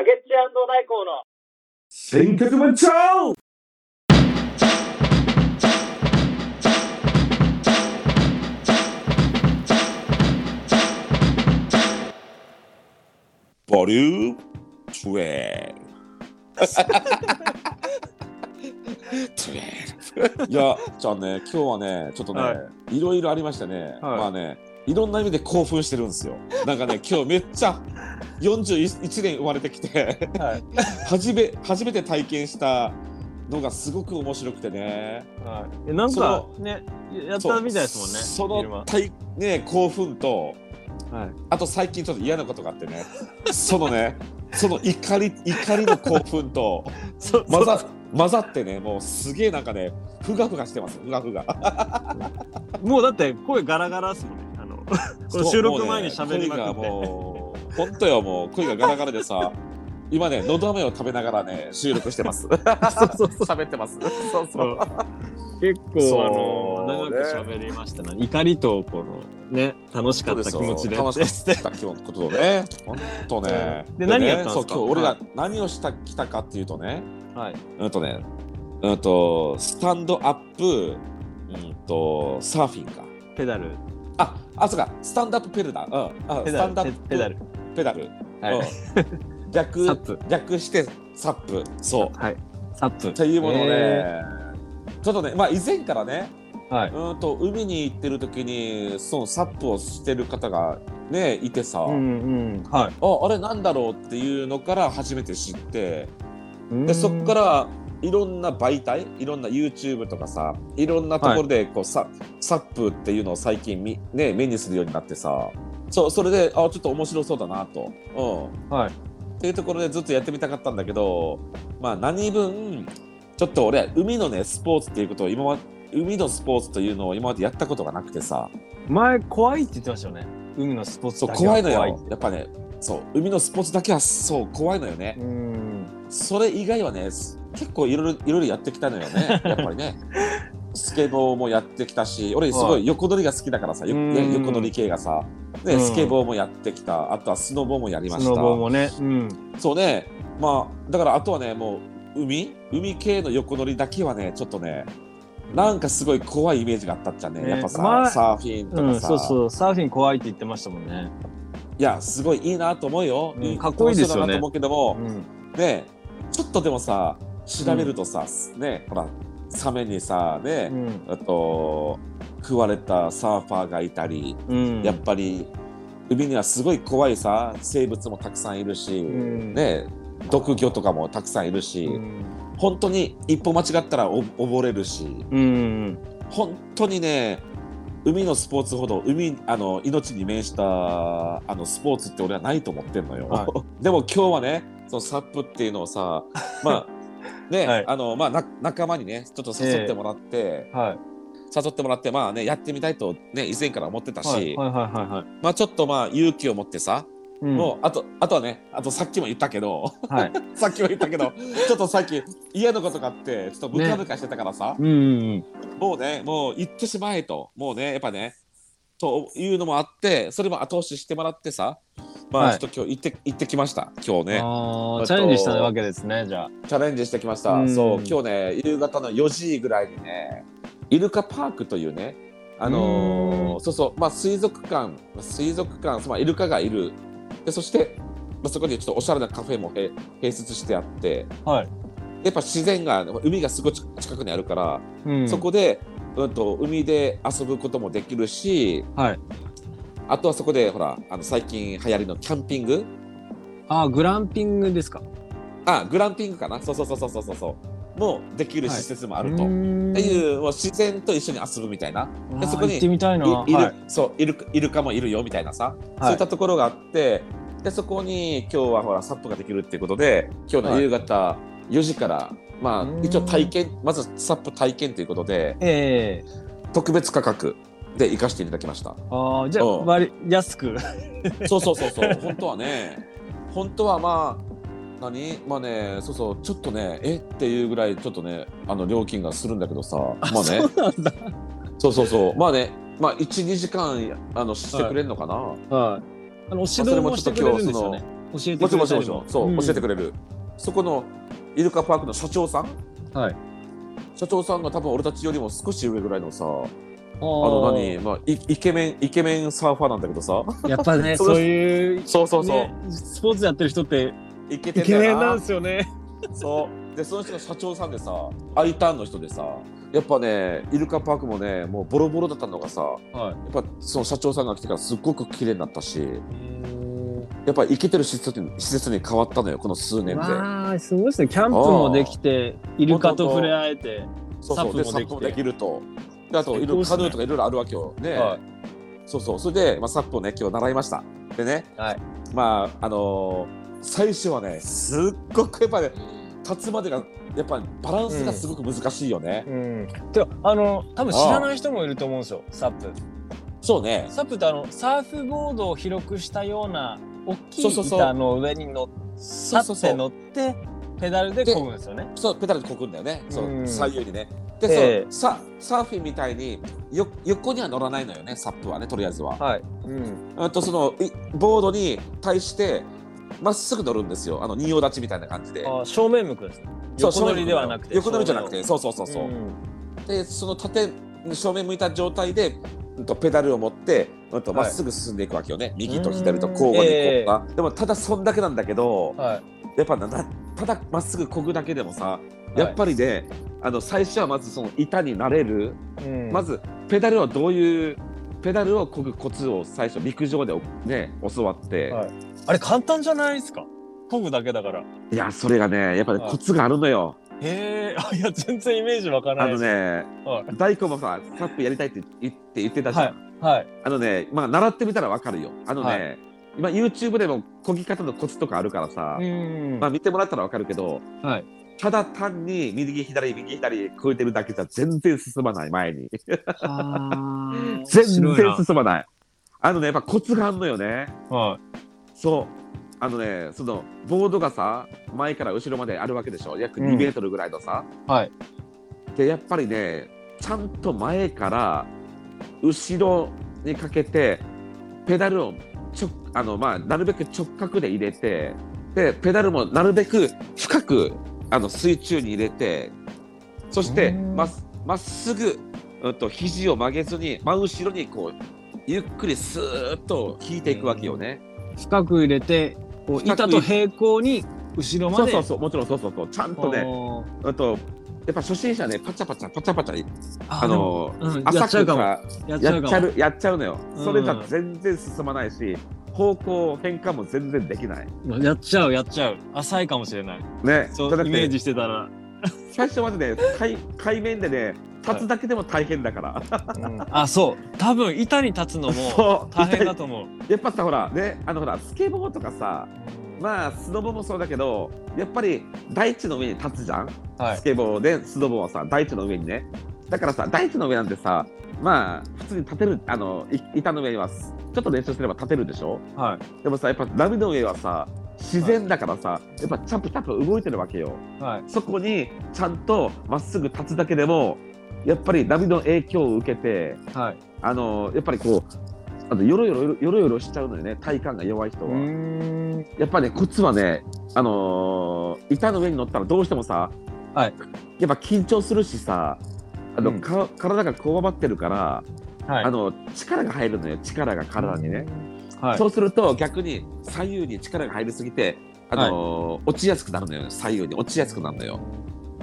竹内大光の。新曲満潮ボリューム12 12いやじゃあね今日はねちょっとね、、はいろいろありましてね、はい。まあねいろんな意味で興奮してるんですよなんかね 今日めっちゃ41年生まれてきてはい。初め初めて体験したのがすごく面白くてねはい。えなんかね、やったみたいですもんね。その体ね興奮とはい。あと最近ちょっと嫌なことがあってねそのね その怒り怒りの興奮と そ混ざ混ざってねもうすげえなんかねふがふがしてますふがふがもうだって声ガラガラですもんね。この収録前に喋りまくって。そうもう本当よもう声がガラガラでさ 今ねのど飴を食べながらね収録してますそうそう喋ってますそうそう結そう構あの長く喋りましたね。怒りとこのね楽しかった気持ちで。楽しかった気持ちことね。本当ね。で何やったんですか？そう今日俺がはい何をした来たかっていうとね、はい。うんとね、うんとスタンドアップ、うんとサーフィンか。ペダル。あ、あそうかスタンドアップペルダ。うん。あペダルスタンドアップペダル。ペダル。はい。うん 逆逆してサップ。そう。はい。サップ。っていうものをね、へちょっとね、まあ以前からね、はい。うんと海に行ってる時にそのサップをしてる方がねいてさ。うんうん。はい。ああれなんだろうっていうのから初めて知ってうんでそっからいろんな媒体いろんな YouTube とかさいろんなところでこう、ササップっていうのを最近み、ね、目にするようになってさそうそれであちょっと面白そうだなと、うん、はい。っていうところでずっとやってみたかったんだけどまあ何分ちょっと俺海のねスポーツっていうことを今ま海のスポーツというのを今までやったことがなくてさ前怖いって言ってましたよね。海のスポーツだけは怖いのよやっぱねそう海のスポーツだけはそう怖いのよね。うん。それ以外はねす結構いろいろいろいろやってきたのよね。やっぱりね。スケボーもやってきたし俺すごはい。い横乗りが好きだからさ、横乗り系がさ。で、うん。スケボーもやってきた。あとはスノボーもやりまスノしたボもね。うん。そうね。まあだからあとはねもう海？海系の横乗りだけはねちょっとねなんかすごい怖いイメージがあったっちゃね。ね。やっぱさ、まあサーフィンとうん、かさ、そうそう、サーフィン怖いって言ってましたもんね。いやすごいいいなと思うよ、うんかっこいいですよと思うけども、うん。ねちょっとでもさ調べるとさ、ねほらサメにさね、うん。あと食われたサーファーがいたり、うん。やっぱり海にはすごい怖いさ生物もたくさんいるし、んね毒魚とかもたくさんいるし、うん。本当に一歩間違ったらお溺れるしうん。本当にね海のスポーツほど海あの命に面したあのスポーツって俺はないと思ってんのよ。は でも今日はねそのサップっていうのをさまあね、はいあのまあな仲間にねちょっと誘ってもらって、はい。誘ってもらってまあねやってみたいとね以前から思ってたし、はいはいはいはいはい。まあちょっとまあ勇気を持ってさ、うんもうあとあとはねあとさっきも言ったけどはい。さっきも言ったけどちょっとさっき嫌なことがあってちょっとムカムカしてたからさ、うんうんもうねもう行ってしまえともうねやっぱねというのもあってそれも後押ししてもらってさまあはい。ちょっと今日行って行ってきました。今日ね。チャレンジしたわけですね、じゃチャレンジしてきました、うん。そう今日ね夕方の4時ぐらいにねイルカパークというねあのーうん。そうそうまあ水族館水族館まあイルカがいる。でそして、まあ、そこにちょっとおしゃれなカフェもへ併設してあって。あ。はい。やっぱ自然が海がすごい近くにあるから、うん。そこで、うん、と海で遊ぶこともできるしはい。あとはそこでほらあの最近流行りのキャンピング？ああ、グランピングですか？あグランピングかな？そうそうそうそうそうそう。もできる施設もあると、っっていうもう自然と一緒に遊ぶみたいな。でそこに行ってみたいな。そうイルカイルカもいるよみたいなさ、そういったところがあってでそこに今日はほらサップができるっていうことで今日の夕方4時から、まうん。あ一応体験まずサップ体験ということでええ。特別価格で行かせていただきました。ああ、じゃあ、うん。安く。そうそうそうそう。本当はね。本当はまあ何？まあねそうそう。ちょっとねえ？っていうぐらいちょっとねあの料金がするんだけどさ。まあね。そうなんだ。そうそうそう。まあね。まあ12時間あのしてくれるのかな、はい。あの、指導もしてくれるんですよね。教えてくれも。ちろんそう、ん。教えてくれる。そこのイルカパークの社長さん？はい。社長さんが多分俺たちよりも少し上ぐらいのさああの何、まあ、イイケメンイケメンサーファーなんだけどさ。やっぱね そういうそうそうそう、ねスポーツやってる人ってイケてイケメンなんですよね。そう。でその人が社長さんでさ I ターンの人でさやっぱねイルカパークもねもうボロボロだったのがさはやっぱその社長さんが来てからすっごく綺麗になったしいやっぱイケてる施設に施設に変わったのよこの数年で。わあすごいですね。キャンプもできてイルカと触れ合えて。サップもできると。であといろいろカヌーとかいろいろあるわけよ。ね、はい。そうそう。それで、まあ、サップをね今日習いました。でねはい。まああのー最初はねすっごくやっぱね立つまでがやっぱりバランスがすごく難しいよね。うん。であの多分知らない人もいると思うんですよサップ。そうね。サップってあのサーフボードを広くしたような大きい板の上に乗って乗ってペダルで漕ぐんですよね。そうペダルでこくんだよね。そう、うん。左右にね。で、ええ。そうササーフィンみたいによ横には乗らないのよねサップはねとりあえずは。はい。うん。あとそのいボードに対してまっすぐ乗るんですよ。あの仁王立ちみたいな感じで。あ正面向くんですね。そう横乗りではなくて横乗りじゃなくて正そうそうそうそう、面をでその縦正面向いた状態でうんとペダルを持ってまっすぐ進んでいくわけよね、右と左と交互にこうか、でもただそんだけなんだけどうんはい。やっぱななただまっすぐ漕ぐだけでもさやっぱりね、あの最初はまずその板になれる、うん。まずペダルをどういうペダルを漕ぐコツを最初陸上でね教わって、はい。あれ簡単じゃないですか？漕ぐだけだから。いやそれがねやっぱり、はい。コツがあるのよ。へえ。あいや全然イメージわからあない。ですのねはい。大根もさサップやりたいって言って言ってたじゃん。はい。はい。あのね、まあ、習ってみたらわかるよ。あのね、はい。今 YouTube でも漕ぎ方のコツとかあるからさ、うん。まあ見てもらったらわかるけど、はいただ単に右左右左漕いでるだけじゃ全然進まない前に。全然進まない。あのね、やっぱコツがあんのよね。はそう。あのね、そのボードがさ、前から後ろまであるわけでしょ。約うん2メートルぐらいのさ。いはいで、やっぱりね、ちゃんと前から後ろにかけて、ペダルをちょあの、まあ、なるべく直角で入れて、で、ペダルもなるべく深くあの水中に入れて、そしてうん。まっまっすぐ、うん、と肘を曲げずに真後ろにこうゆっくりスーッと引いていくわけよね。深く入れてこう板と平行に後ろまで。そうそうそう、もちろんそうそうそう、ちゃんとね、おー。うんとやっぱ初心者ね、パチャパチャパチャパチャ、ああのうんや浅っちゃうかも。くかやっちゃうかも。やっちゃうやっちゃうのよ。うん。それじゃ全然進まないし、方向変化も全然できない。やっちゃうやっちゃう。浅いかもしれない。ね、そうイメージしてたら、最初までね、海海面でね、立つだけでも大変だから。あそう。多分板に立つのも大変だと思う。やっぱさ、ほら、ね、あのほら、スケボーとかさ、まあ、スノボもそうだけど、やっぱり大地の上に立つじゃん、はい。スケボーでスノボはさ、大地の上にね。だからさ、大地の上なんてさ、まあ、普通に立てる、あの、い板の上には、ちょっと練習すれば立てるでしょ？はい。でもさ、やっぱ波の上はさ、自然だからさ、やっぱチャプチャプ動いてるわけよ。はい。そこにちゃんとまっすぐ立つだけでも、やっぱり波の影響を受けて、はい。あの、やっぱりこう、あのよろよろよろよろしちゃうのよね、体幹が弱い人は。うーん。やっぱね、コツはね、あのー板の上に乗ったらどうしてもさ、はい。やっぱ緊張するしさ、あの、うん。か体がこわばってるから、はい。あの力が入るのよ、力が体にね。はい。そうすると逆に左右に力が入りすぎて、あのー落ちやすくなるのよ、左右に落ちやすくなるのよ。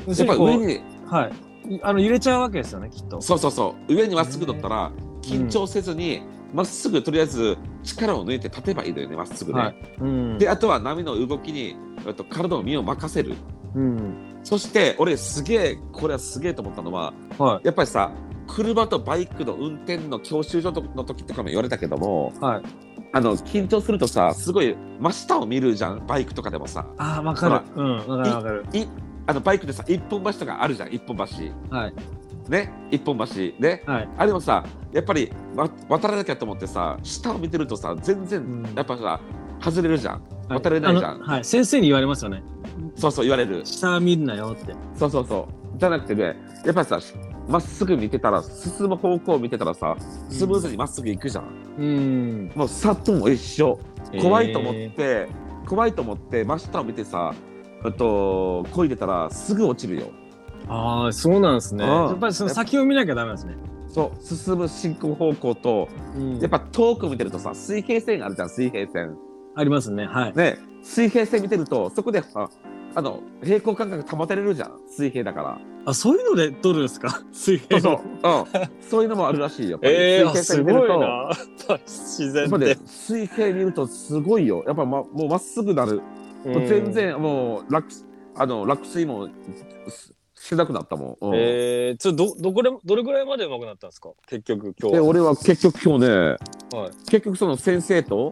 やっぱ上に、はい。あの揺れちゃうわけですよねきっと。そうそうそう、上にまっすぐ乗ったら、緊張せずに、まっすぐとりあえず力を抜いて立てばいいのよね、まっすぐね。はい。うん。で、あとは波の動きに、と体を身を任せる。うんそして、俺すげえ、これはすげえと思ったのは、はやっぱりさ、車とバイクの運転の教習所の時とかも言われたけども、いはいあの、緊張するとさ、すごい真下を見るじゃん、バイクとかでもさ。あーわかるうんわかるわかるいあのバイクでさ、一本橋とかあるじゃん、一本橋。はいね、一本橋。ね。はいあれもさ、やっぱりわ渡らなきゃと思ってさ、下を見てるとさ、全然、うんやっぱさ、外れるじゃん。はい渡れないじゃんはい先生に言われますよねそうそう言われる。下見るなよってそうそうそう。じゃなくてね、やっぱりさ、まっすぐ見てたら、進む方向を見てたらさ、スムーズにまっすぐ行くじゃん。うんもうサップも一緒。怖いと思って、怖いと思って真下を見てさあと漕いでたらすぐ落ちるよああ、そうなんですね。うんやっぱりその先を見なきゃダメですね。そう進む進行方向とうんやっぱ遠く見てるとさ水平線あるじゃん水平線ありますね。はい。ね。水平線見てるとそこでああの平行感覚保てれるじゃん。水平だから。あ、そういうので撮るんですか？水平そうのそう、うん、そういうのもあるらしいよ。やっぱり。ええー、水す平線見てると。ごいな。自や然っぱ水平見るとすごいよ。やっぱ、ま、もうまっすぐなる。もう全然もう落あの落水もししなくなったもん。うん。えー、ちょどどこでどれぐらいまで上手くなったんですか？結局今日で俺は結局今日ね、はい。結局その先生と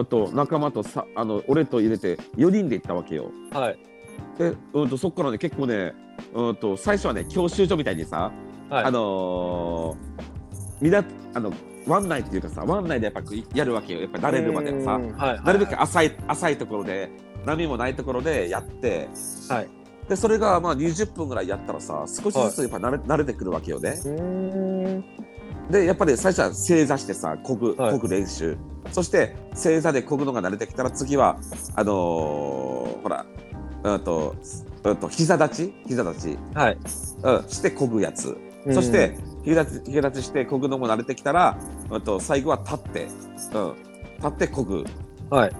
あと仲間とさあの俺と入れて4人で行ったわけよ。はいで、うん、とそこからね結構ね、うん、と最初はね教習所みたいにさ、はいあのー、みなあの湾内っていうかさ湾内でやっぱやるわけよやっぱ慣れるまでさう。んはいなるべく浅い浅いところで波もないところでやって、はいでそれがまあ20分ぐらいやったらさ少しずつやっぱ慣れ,、慣れてくるわけよね。でやっぱり最初は正座してさこぐはい。こぐ練習、そして正座でこぐのが慣れてきたら次はあのーほらうんとうんと膝立ち？膝立ち、はい。うん、してこぐやつ、そして膝立ち膝立ちしてこぐのも慣れてきたら、うん、と最後は立って、うん、立ってこぐ。はい。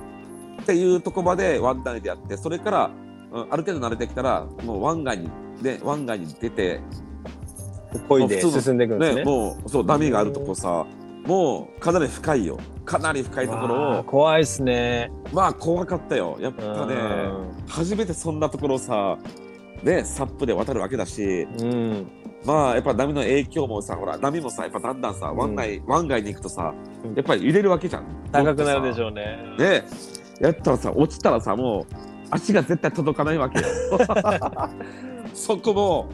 っていうとこまで湾内でやってそれから、うん、ある程度慣れてきたらもう湾外にで湾外に出て、こいで進んでいくんですね。もうそう波があるとこさもうかなり深いよ。かなり深いところを。怖いですね。まあ怖かったよ。やっぱね初めてそんなところをさねサップで渡るわけだし。うん。まあやっぱ波の影響もさほら波もさやっぱだんだんさん。湾内、湾外に行くとさうん。やっぱり揺れるわけじゃん。高くなるでしょょうね。ね。やったらさ落ちたらさもう足が絶対届かないわけよ。そこも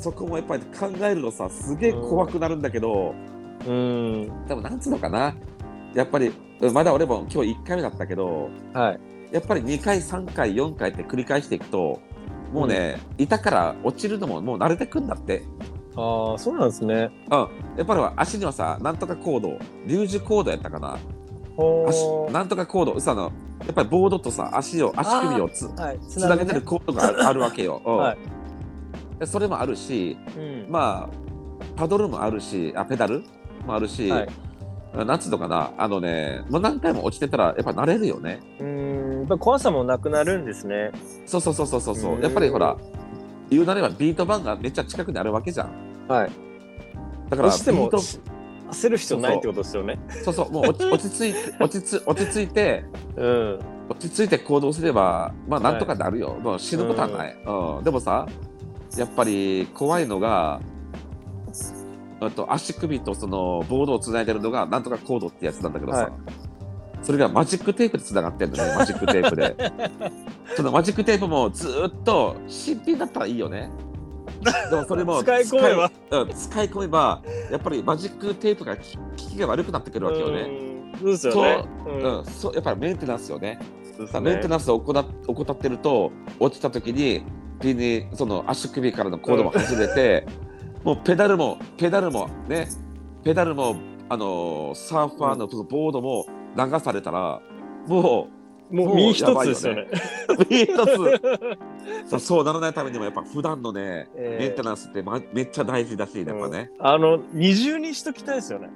そこもやっぱり考えるとさすげえ怖くなるんだけど、うん。でもなんつうのかな。やっぱりうんまだ俺も今日1回目だったけどはい。やっぱり2回3回4回って繰り返していくともうね、板から落ちるのももう慣れてくんだって。ああそうなんですね。うん、やっぱり足にはさ、なんとかコード、リュージュコードやったかな。足ほなんとかコード、さの、やっぱりボードとさ、足を、足首をつーはい。つなげてるコードがあるわけよ。うん。はい。でそれもあるし、うん。まあ、パドルもあるし、あペダルもあるし、はい。なんつうのかな、あのね、もう何回も落ちてたら、やっぱ慣れるよね。うん。やっぱ怖さもなくなるんですね。そうそうそうそうそうそう。う。ん。やっぱりほら、言うなればビート板がめっちゃ近くにあるわけじゃん。はい。だから、落ちても焦る必要ないってことですよね。そうそう、もう落ち 着いて、落ち着落ち着いて、うん。落ち着いて行動すれば、まあなんとかなるよ。もう死ぬことはない。うん。でもさ、やっぱり怖いのが、あと足首とそのボードをつないでるのがなんとかコードってやつなんだけどさ、はいそれがマジックテープでつながってんのね、マジックテープで。そのマジックテープもずーっと新品だったらいいよね。でもそれも 使い込めば使い,、うん、使い込めば、やっぱりマジックテープが効きが悪くなってくるわけよね。うんそうですよねうんうん、そうやっぱりメンテナンスよね。ねメンテナンスを怠ってると落ちた時ににその足首からのコードも外れて、もうペダルもペダルもねペダルもあのーサーファーのボードも流されたらももうもう身一つですよね。う 一つ。そうならないためにもやっぱ普段のね、えー。メンテナンスって、ま、めっちゃ大事だしやっぱね、あの二重にしときたいですよね。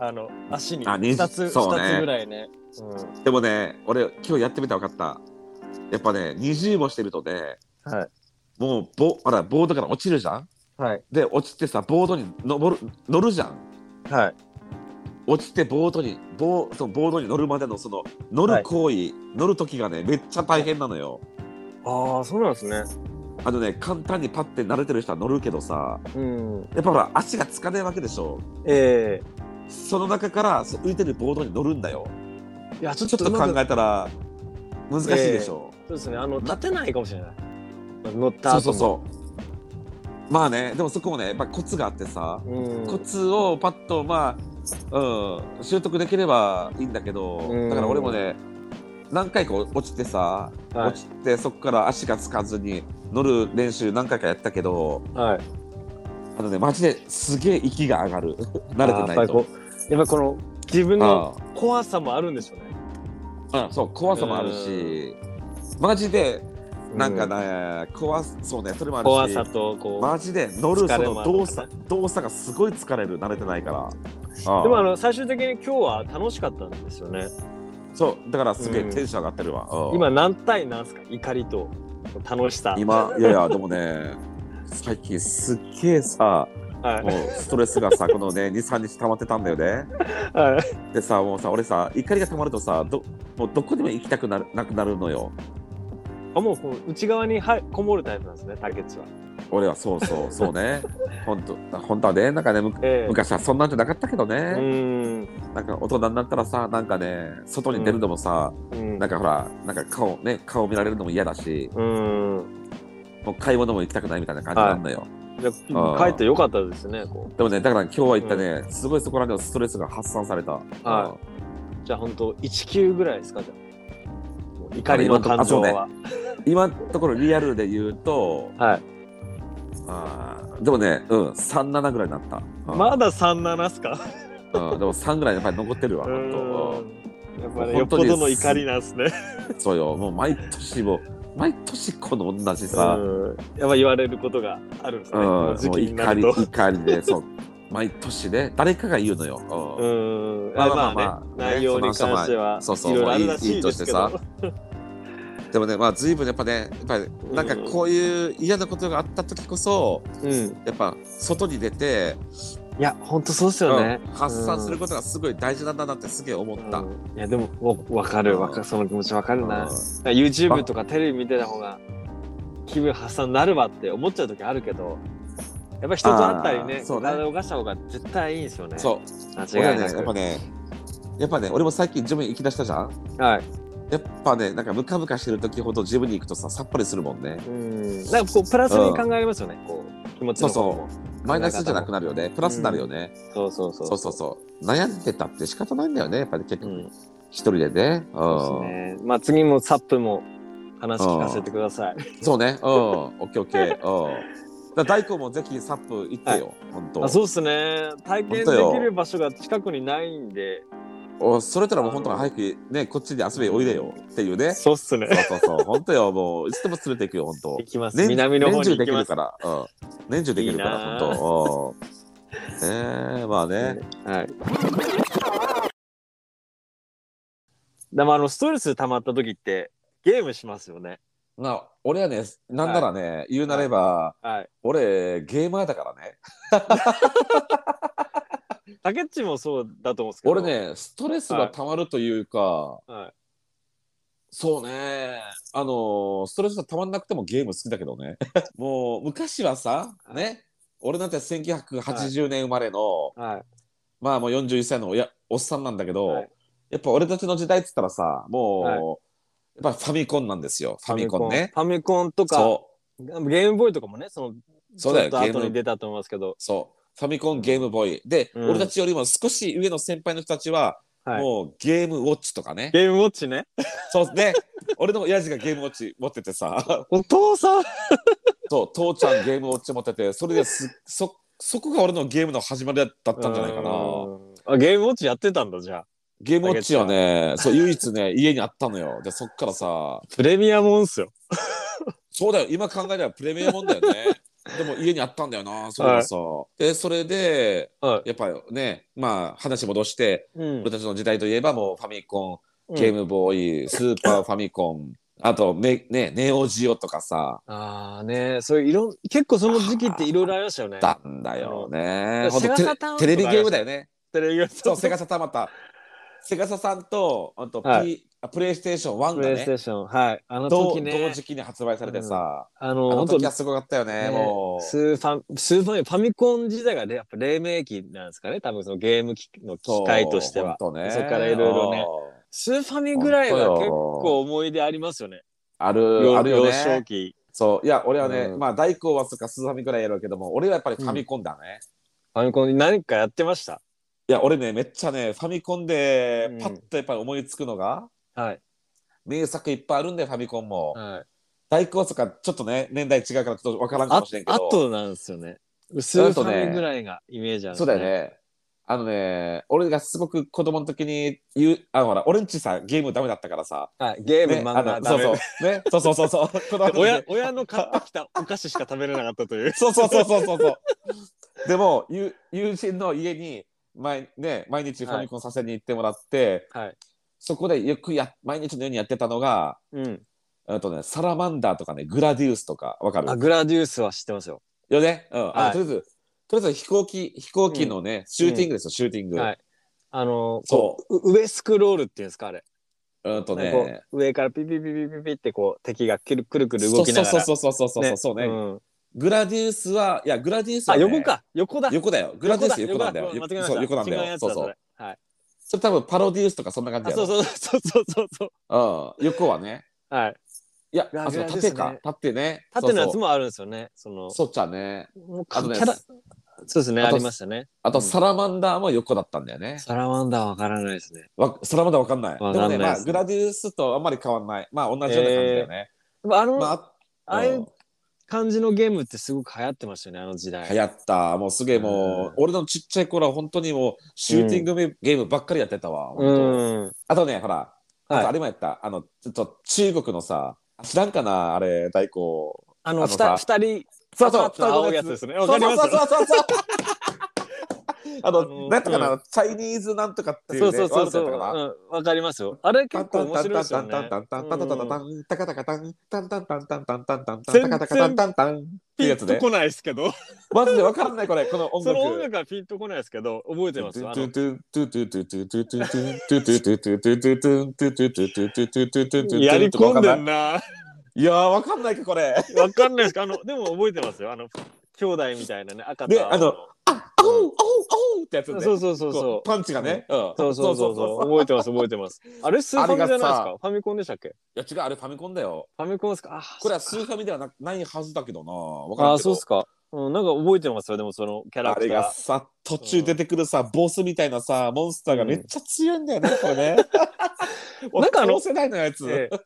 あの足に。あ二重二つ二つそうね。ぐらいね。でもね俺今日やってみて分かった。やっぱね二重もしてるとねうん、はいもうボほらボードから落ちるじゃん？はい。で落ちてさボードに登る乗るじゃん？はい。落ちてボードにボーそのボードに乗るまでのその乗る行為、乗る時がねめっちゃ大変なのよ。ああそうなんですね。あのね簡単にパッて慣れてる人は乗るけどさうん。やっぱほら足がつかないわけでしょ？えその中からそう浮いてるボードに乗るんだよ。えいやちちょっと考えたら難しいでしょ、そうですね。あの立てないかもしれない。乗った後そうそうそうまあねでもそこもねやっぱコツがあってさ、う。うん。コツをパッとまあ、うん、習得できればいいんだけど、うんだから俺もね何回か落ちてさ、はい落ちてそこから足がつかずに乗る練習何回かやったけどはい。あのねマジですげえ息が上がる 慣れてないとやっぱりこ。うやっぱりこの自分のあ怖さもあるんでしょうね。うん、そう怖さもあるし、マジでなんかね、怖そうね。それもあるし。怖さとこう、マジで乗るその動作動作がすごい疲れる慣れてないから。でもあの最終的に今日は楽しかったんですよね。そう。だからすげえテンション上がってるわ、うん今何対何すか？怒りと楽しさ。今いやいやでもね最近すっげえさはい。もうストレスがさ このね23日溜まってたんだよね。はい。でさもうさ俺さ怒りが溜まるとさどもうどこでも行きたくなるなくなるのよあもうこう内側にはこもるタイプなんですね、竹内は。俺はそうそうそうね 本当本当はねなんかねむええ昔はそんなんじゃなかったけどね、うーん。なんか大人になったらさなんかね外に出るのもさ、うん。なんかほらなんか顔ね顔見られるのも嫌だしうーん。もう買い物も行きたくないみたいな感じなんだよ、じゃああー帰ってよかったですね。こでもねだから今日は言ったね、すごいそこらでのストレスが発散された、はうんうじゃあ本当一級ぐらいですかじゃあ。怒りの感情あは。今のところリアルで言うとはい。あーでもねうん37ぐらいになった、うんまだ三七っすか？うん、でも3ぐらいやっぱり残ってるわう本ーんやっぱりよっぽどの怒りなんですね。当 そうよもう毎年もう毎年この同じさ、うんやっぱ言われることがあるんですね。うん、こもう怒り。怒りでそう毎年ね誰かが言うのよ、ううん。ん。まあまあまあまあ。ね、内容に関してはそうそういろいいいとしてさ。でもねまあ随分やっぱねやっぱりなんかこういう嫌なことがあった時こそうん。やっぱ外に出て、いや本当そうですよね。うん発散することがすごい大事なんだなってすげえ思った、うん。いやでもわわかる。わかその気持ちわかるな。うん。YouTube とかテレビ見てた方が気分発散になるわって思っちゃう時あるけどやっぱ人と会ったりねそうね。体を動かした方が絶対いいんですよね。そう。間違いなく。やっぱねやっぱね俺も最近ジムに行きだしたじゃん？はい。やっぱねなんかムカムカしてる時ほどジムに行くとささっぱりするもんね。うん。なんかこうプラスに考えますよねこう気持ちの。方もマイナスじゃなくなるよね。プラスになるよね、そうそうそう。そうそうそう。悩んでたって仕方ないんだよねやっぱり結局、うん。一人でね。そううんですね。まあ次もサップも話聞かせてください。そうね。うん。オッケーオッケー。うんだ大根もぜひサップ行ってよ、本当。あそうですね。体験できる場所が近くにないんで。おそれとらもう本当に早くねこっちに遊びにおいでよっていうね。そうっすね。そうそうそう。本当よもういつでも連れて行くよ本当。行きます。年南の方に年中行きます。できるから、うん、年中できるからいいな本当。うん。ねえまあね、はい。でもあのストレス溜まった時ってゲームしますよね。まあ俺はねなんならね、言うなれば、はい。俺ゲーマーだからね 竹内もそうだと思うんですけど。俺。ねストレスが溜まるというか、はい。そうねあのストレスが溜まんなくてもゲーム好きだけどね もう昔はさね俺なんて1980年生まれの、はい。まあもう41歳のおやおっさんなんだけど、はいやっぱ俺たちの時代っつったらさもう、はいやっぱファミコンなんですよ。ファミコンね。ファミコン。とか、そゲームボーイとかもね、その、そうだよちょっと後に出たと思いますけど。うそう。ファミコンゲームボーイ。で、うん。俺たちよりも少し上の先輩の人たちは、はい。もうゲームウォッチとかね。ゲームウォッチね？そうね。俺の親父がゲームウォッチ持っててさ。お父さん？そう父ちゃんゲームウォッチ持っててそれですそそこが俺のゲームの始まりだったんじゃないかな。うん。あ、ゲームウォッチやってたんだ、じゃあ。ゲームウォッチはねそう唯一ね家にあったのよ。でそっからさ。プレミアムオンっすよ。そうだよ。今考えればプレミアムもんだよね。でも家にあったんだよなそれがさ、でそれではやっぱりねまあ話戻してい。うん。俺たちの時代といえばもうファミコンゲームボーイ、スーパーファミコンあとねねネオジオとかさ。ああね、そういういろん結構その時期っていろいろありましたよね。だんだよね。テレビゲームだよね。テレビがそうセガサタまたセガサさんとあと、P はい。あプレイステーション1プレイステがね。ーション、はい。あの同時ね、同時期に発売されてさ、あの、あの本当時はすごかったよねねもう。スーファミ、スーファミ、ファミコン時代がね、やっぱ黎明期なんですかね、多分そのゲーム機の機械としては。そうほんとね。そっからいろいろね。うんスーファミぐらいは結構思い出ありますよね。ある幼あるよ幼少ね期。そう。いや俺はね、うん。まあ大好物とかスーファミぐらいやるけども俺はやっぱりファミコンだね、ファミコンに何かやってました？いや俺ねめっちゃねファミコンでうんパッとやっぱり思いつくのが、はい。名作いっぱいあるんでファミコンも、はい。大好物とかちょっとね年代違うからちょっとわからんかあもしれんけどあとなんですよね。スーファミぐらいがイメージあるんですそうだよ。ねあのね、俺がすごく子供の時に言う、あのほら、俺んちさ、ゲームダメだったからさ、はい、ゲーム、ね、漫画あのそうそう、ね、そうそうそうそう、親親の買ってきたお菓子しか食べれなかったという。そうそうそうそうそうそう。でも、友友人の家に毎,、ね、毎日ファミコンさせに行ってもらって、はい。そこでよくや毎日のようにやってたのが、うん。あとね、サラマンダーとかね、グラディウスとか、わかる？あ、グラディウスは知ってますよ。よね？うん。あはいとりあえず、とりあえず飛行機、飛行機のね、シューティングですよ、シューティング。はい。あの、そこう、う上スクロールっていうんですか、あれ。うんとこね。う上からピピピピピピってこう敵がくるくるくる動きながら。そうそうそうそうそうそうそうね。んグラディウスは、いや、グラディウスは、あ、ね、横。か。横だ。横だよ。グラディウス横なんだよ。横。そう、横なんだよ。そうそう。れはい。それ多分パロディウスとかそんな感じあ、やろ。そうそう そうそうそうそう。うん。横はね。はい。いや、あ、そう、縦か。縦ね。縦のやつも。もあるんですよね。その、そっちゃね。もうあとねそうですね、ありましたね。あと、うんサラマンダーも横だったんだよね。サラマンダーわからないですね。わサラマンダーわかんない。わでもね、まあ、グラディウスとあんまり変わんない。まあ、同じような感じだよね。でもあの、まあ、ああいううん感じのゲームってすごく流行ってましたよね、あの時代。流行った。もうすげえもう、うん俺のちっちゃい頃は本当にもう、シューティングゲゲームばっかりやってたわ。あとね、ほら、あはいとあれもやった。あの、ちょっと中国のさ、知らんかなあれ、大根。あの、二人、そうそう、パカッと青いやつですねわそうかりますそうそうそうそう。あの、あのなんやったかな、チャイニーズなんとかっていうね、そうそうそうわかりますよ。あれ結構面白いですよね。タンタンタンタンタンタンタンタカタカタンタンタンタンタンタンタンタンタンタカタカタンタンタンってやつね。ピンとこないですけど、マジでわかんないこれ、この音楽。その音楽はピンとこないですけど、覚えてますよ。あのやり込んでんな。いやーわかんないかこれ。わかんないですかあの、でも覚えてますよ。あの、兄弟みたいなね、赤と青であのあおうおうおうってやつね。そうそうそうこそうパンチがね。うんそうそうそうそう。覚えてます、覚えてます。あれ、スーファミじゃないですか？ファミコンでしたっけ？いや違うあれファミコンだよ。ファミコンですか？あ、これはスーファミではなないはずだけどな。あ、そうっすか。うん、なんか覚えてますよ、でもそのキャラあれクター。がさ途中出てくるさ、ボスみたいなさモンスターがめっちゃ強いんだよね、これね。なんかあの同世代のやつ。ええ。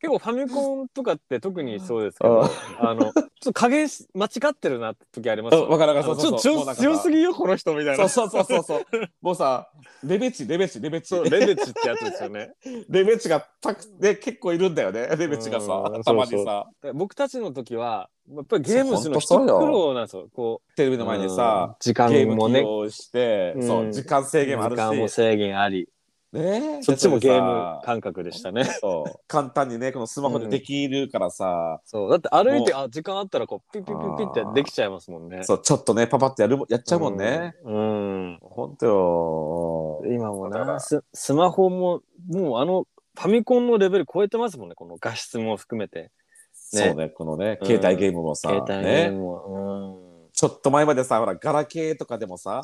結構ファミコンとかって特にそうですけうん。ど、あの、ちょっと加減し間違ってるなって時ありますようんわかるわかそう強強すぎよ、この人みたいな。そうそうそうそう。もうさレベチレベチレベチ。レベチってやつですよね。レベチがたくで結構いるんだよね。レベチがさうんたまにさ。で僕たちの時は、やっぱりゲームするの一苦労なんですよ。こテレビう、の前にさうん。時間もね、起用して、うん。そう時間制限もある時間もし、制限あり、ね。そっちもゲームか感覚でしたね。そう。簡単にねこのスマホでできるからさ、そう、だって歩いて、もあ、時間あったらこう、ピッピッピッピッってできちゃいますもんね。そうちょっとねパパってやるもやっちゃうもんね、うん。ほんとよ。今もなス、スマホも、もうあの、ファミコンのレベル超えてますもんね、この画質も含めて。そうねこのねうん。携帯ゲームもさ、携帯ゲーねムも。うん。ちょっと前までさほらガラケーとかでもさ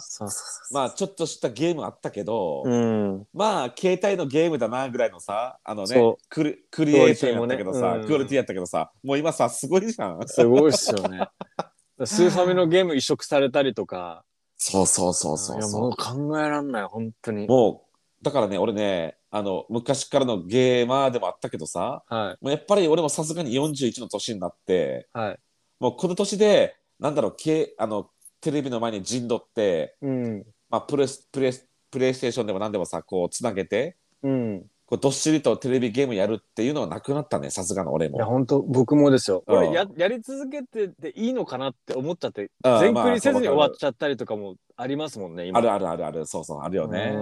まあちょっとしたゲームあったけど、そう。うん。まあ携帯のゲームだなぐらいのさあのねそクリクリエイティブやったけどさクオリティもねうんクオリティやったけどさもう今さすごいじゃんすごいっすよね。スーファミのゲーム移植されたりとか。そうそうそうそういや、そうもう考えらんない、本当に。もうだからね俺ねあの昔からのゲーマーでもあったけどさはもうやっぱり俺もさすがに41の年になってい。はい。もうこの年でなんだろうけあのテレビの前に陣取って、うん。まあ、プレスプレスプレイステーションでも何でもさこうつなげてうん。こうどっしりとテレビゲームやるっていうのはなくなったねさすがの俺いや、も。本当僕もですよ。うん俺や、やり続けてていいのかなって思っちゃって、うん全クリせずにまあ終わっちゃったりとかもありますもんね、今。あるあるあるあるそうそうあるよね。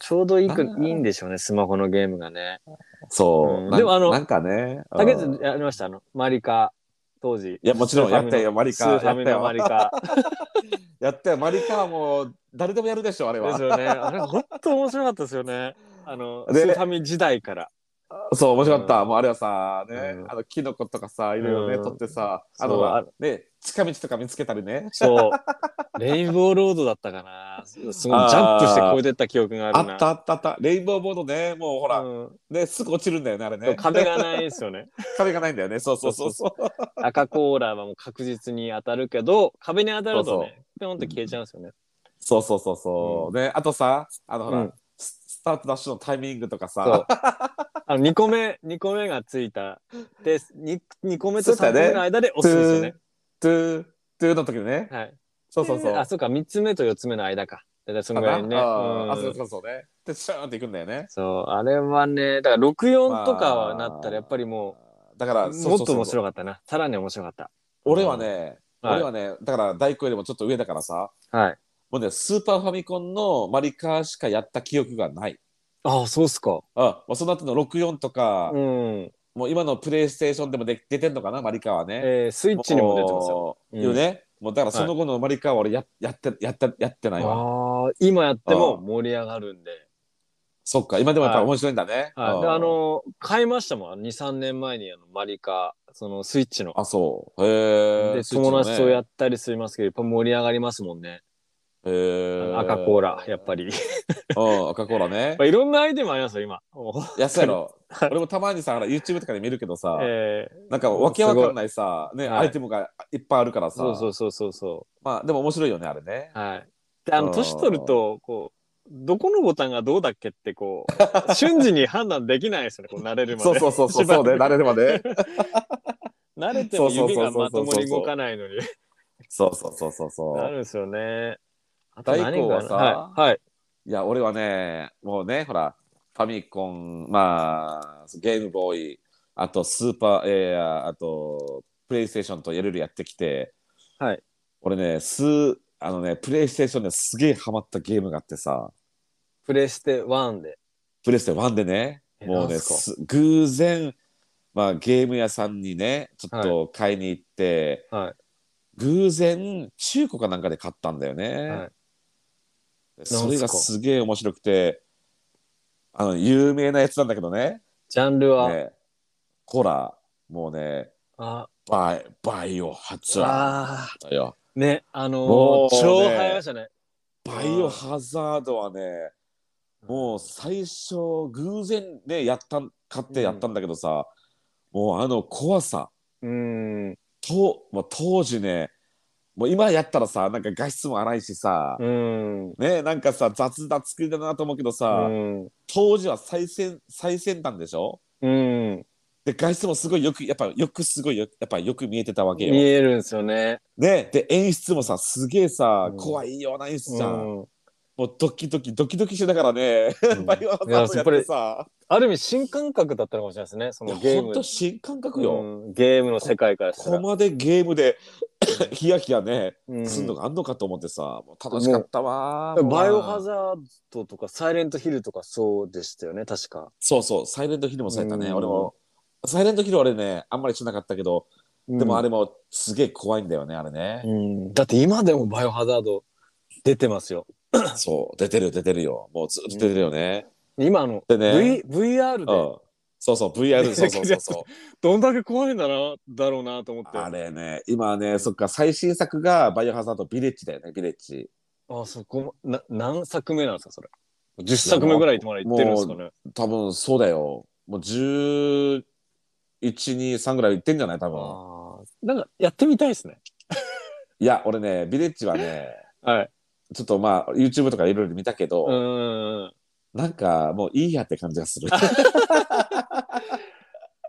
ちょうどいいくうんいいんでしょうね、スマホのゲームがね。そう、うんでもあのなんかね。うん竹内やりました、あの、マリカ、当時。いやもちろんやったよマリカスーファミのマリカ。やったよマリカはもう誰でもやるでしょあれはです。よね。あれ、本当面白かったですよね。あの、でスーファミ時代から。そう面白かった、うんもうあれはさね、うんあのキノコとかさいろいろね、うん取ってさあのね近道とか見つけたりね。そう。レインボーロードだったかな。すごいジャンプして越えてった記憶があるな。あったあったあったレインボーボードねもうほら、うんねすぐ落ちるんだよねあれね。壁がないですよね。壁がないんだよねそうそうそうそう。赤甲羅はもう確実に当たるけど、壁に当たるとね、ピョンって消えちゃうんですよね。そうそうそうそう。ね、あとさ、あのほら、スタートダッシュのタイミングとかさ、。あの2個目、2個目がついた。で、2, 2個目と3そうだね個目の間で押すんですよね。 two、two の時にね。はい。そうそうそう。あ、そうか、3つ目と4つ目の間か。だからそんぐらいね。あーあ、うんそうそうそうね。で、シャーンっていくんだよね。そう、あれはね、だから64とかはなったらやっぱりもう。だから、もっと面白かったな。さらに面白かった。俺はね、はい俺はね、だから大工よりもちょっと上だからさ、はい。もうね、スーパーファミコンのマリカーしかやった記憶がない。ああ、そうっすか。あ、その後の64とか、うん。もう今のプレイステーションでもで出てんのかな、マリカーはね。えー、スイッチにも出てますよ。もううんいうね。もうだからその後のマリカーは俺ややって、やって、やってないわ。ああ、今やっても盛り上がるんで。そっか、今でもやっぱ面白いんだね。はい。うんで、あ、の、買いましたもん。2、3年前にあのマリカ、そのスイッチの。あ、そう。へえ。で、友達とやっったりしますけど、やっぱ盛り上がりますもんね。へー赤コーラ、やっぱり。うん、赤コーラね ま。あいろんなアイテムありますよ、今。もうやつやろ。はい俺もたまにさ、YouTube とかで見るけどさ、えなんかわけわかんないさ、ね、はいアイテムがいっぱいあるからーさ。そうそうそうそうそまあ、でも面白いよね、あれね。う。はい。で、あの、うん年取ると、こう、どこのボタンがどうだっけって、こう、瞬時に判断できないですよね、こう、慣れるまで。そうそうそうそう、そうね、慣れるまで。慣れても指がまともそうそうそうそうそうに動かないのに。そうそうそうそうそう。なるんですよね。大何工はさはい。はい。いや、俺はね、もうね、ほら、ファミコン、まあ、ゲームボーイ、あとスーパーエア、あと、プレイステーションといろいろやってきて、はい。俺ね、すあのね、プレイステーションですげえハマったゲームがあってさ、プレステ1で。プレイステ1でね、えもうね、偶然、まあ、ゲーム屋さんにね、ちょっと買いに行って、はい。偶然、中古かなんかで買ったんだよね。はいそれがすげえ面白くて、あの、有名なやつなんだけどね。ジャンルは、ねほら、もうね、あ、バイバイオハザあードだよ。ー。ね、あのーもうね。超流行りましたね。バイオハザードはね、もう最初、偶然ね、やったん、買ってやったんだけどさ、もうあの怖さ、うん。と、もう当時ね、もう今やったらさ、なんか画質も荒いしさ、うん。ね、なんかさ、雑な作りだなと思うけどうさ、ん。当時は最先最先端でしょ？うん。で、画質もすごいよく、やっぱよくすごいよ、やっぱよく見えてたわけよ。見えるんですよね。ね、で、演出もさ、すげえさ、うん怖いような演出じゃん。うんもうドキドキ、ドキドキしながらね、うん バイオハザードやってさ、ある意味新感覚だったのかもしれないですね。そのゲームほんと。新感覚よ。うんゲームの世界から。ここまでゲームで ヒヤヒヤね、うんすんのがあんのかと思ってさ、もう楽しかったわ。バイオハザードとかサイレントヒルとかそうでしたよね、確か。そうそう、サイレントヒルもそうやったね。うん俺も、サイレントヒルは俺ね、あんまりしなかったけど、でもあれもすげえ怖いんだよね、あれね。うん、だって今でもバイオハザード出てますよ。そう、出てる出てるよ。もうずっと出てるよね。今あの、でね v、VR うん。でそうそう、VR、そうそうそうそう。どんだけ怖いんだな、だろうなと思って。あれね、今ね、そっか、最新作がバイオハザードビレッジだよね、ビレッジ。あ、そこ、な、何作目なんですか、それ。10作目ぐらいまで行ってるんですかね。多分そうだよ。もう11、2、3ぐらいいってんじゃない多分。なんかやってみたいですね。いや、俺ね、ビレッジはね、はい。ちょっとまあ、YouTube とかいろいろ見たけど、うーん。なんかもういいやって感じがする。